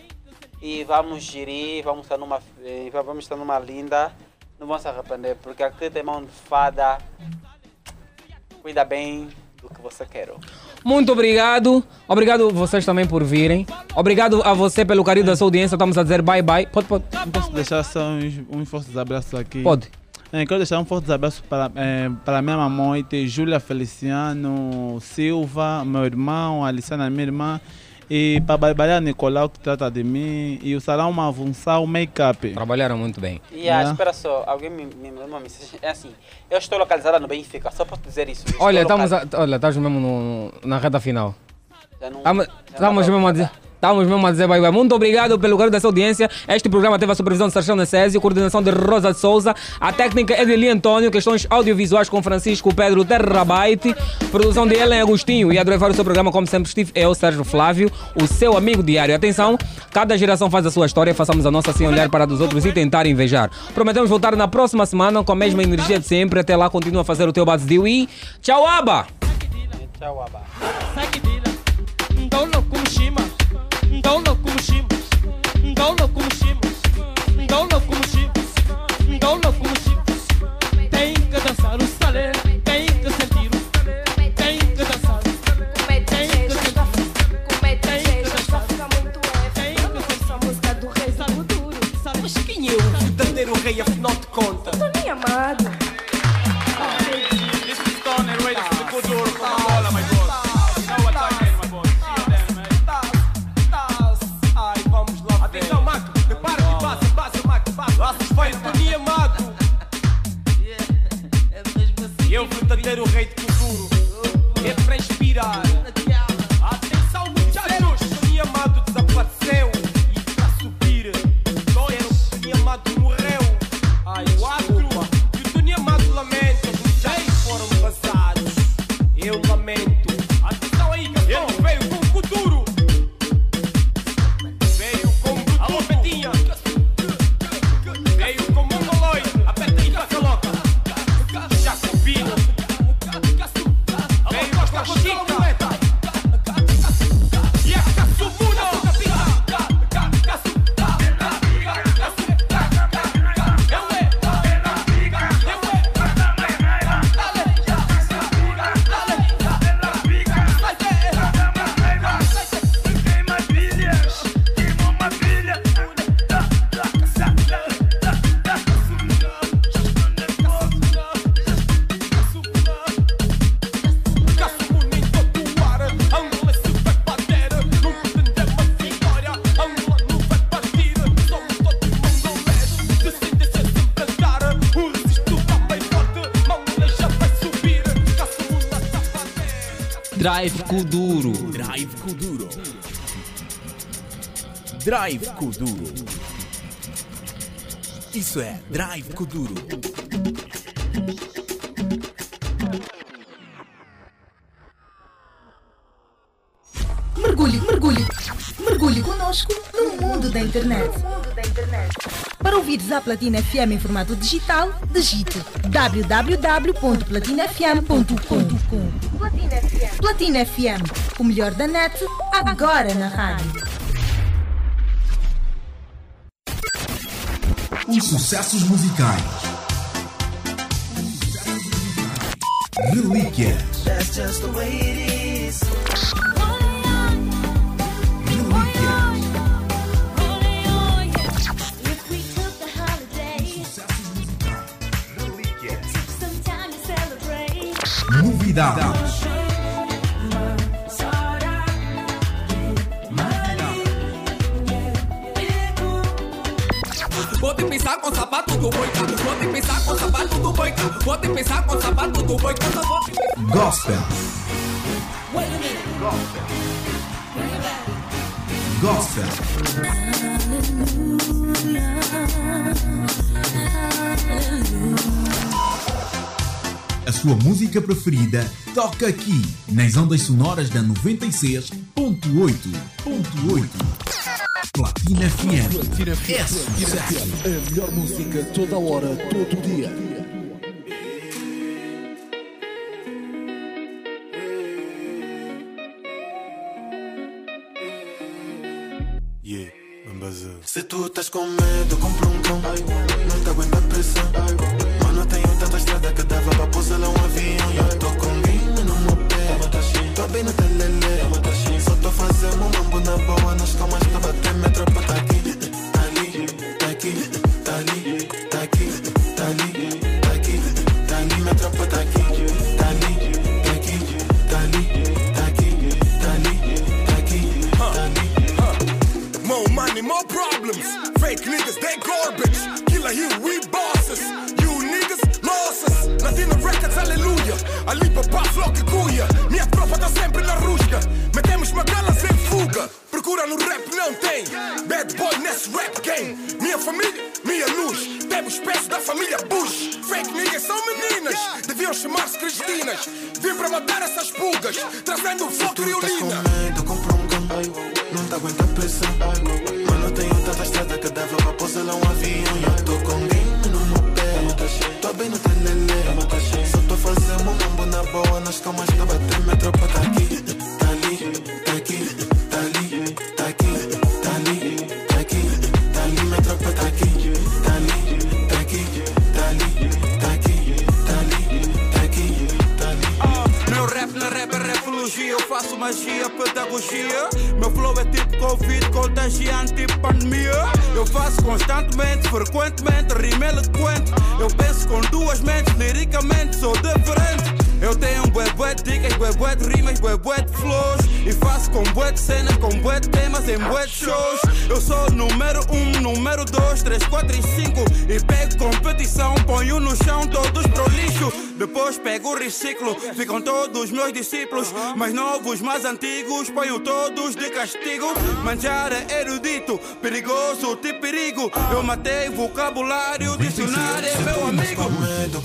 E vamos gerir, vamos estar numa, eh, vamos estar numa linda, não vão se arrepender, porque aqui tem mão de fada, cuida bem do que você quer. Muito obrigado. Obrigado vocês também por virem. Obrigado a você pelo carinho da sua audiência. Estamos a dizer bye bye. Pode, pode. Posso deixar só uns, uns fortes abraços aqui. Pode. É, quero deixar um forte abraço para, é, para minha mamãe, Júlia Feliciano Silva, meu irmão, Aliciana, minha irmã, e para Barbalha Nicolau, que trata de mim, e o Salão Mavunçal Make-up. Trabalharam muito bem. E yeah, espera só, alguém me, me mandou uma mensagem. É assim, eu estou localizada no Benfica, só posso dizer isso. Olha, estamos, a, olha, estamos mesmo no- na reta final. Já não- Estamos, mesmo a dizer. Estamos mesmo a dizer bye bye. Muito obrigado pelo carinho da sua audiência. Este programa teve a supervisão de Sérgio Necésio, coordenação de Rosa de Souza, a técnica é de Eli Antônio, questões audiovisuais com Francisco Pedro Terrabyte, produção de Ellen Agostinho e a levar o seu programa, como sempre, estive eu, Sérgio Flávio, o seu amigo diário. Atenção, cada geração faz a sua história, façamos a nossa sem olhar para a dos outros e tentar invejar. Prometemos voltar na próxima semana com a mesma energia de sempre. Até lá, continua a fazer o teu Bazdil e tchau, Aba! Tchau, Aba. Verdadeiro rei afinal de contas? Tô nem amado. Kuduro. Drive Kuduro. Drive Kuduro. Isso é Drive Kuduro. Mergulhe, mergulhe, mergulhe conosco no mundo da internet. Para ouvires a Platina FM em formato digital, digite www.platinafm.com. Platina FM, o melhor da net, agora na rádio. Os sucessos musicais. Relíquias. Is. Novidades. Sapato do boica, pode pensar com sapato do boica, pode pensar com sapato do boica, Gospel. Gospel. A sua música preferida toca aqui nas ondas sonoras da 96.8.8. Platina FM. Platina FM. É sucesso. A melhor música toda hora, todo dia. Yeah, Se tu estás com medo, compra um cão. discípulos, mais novos, mais antigos, ponho todos de castigo. Manjar é erudito, perigoso, te perigo. Eu matei vocabulário, dicionário, é meu amigo. Não.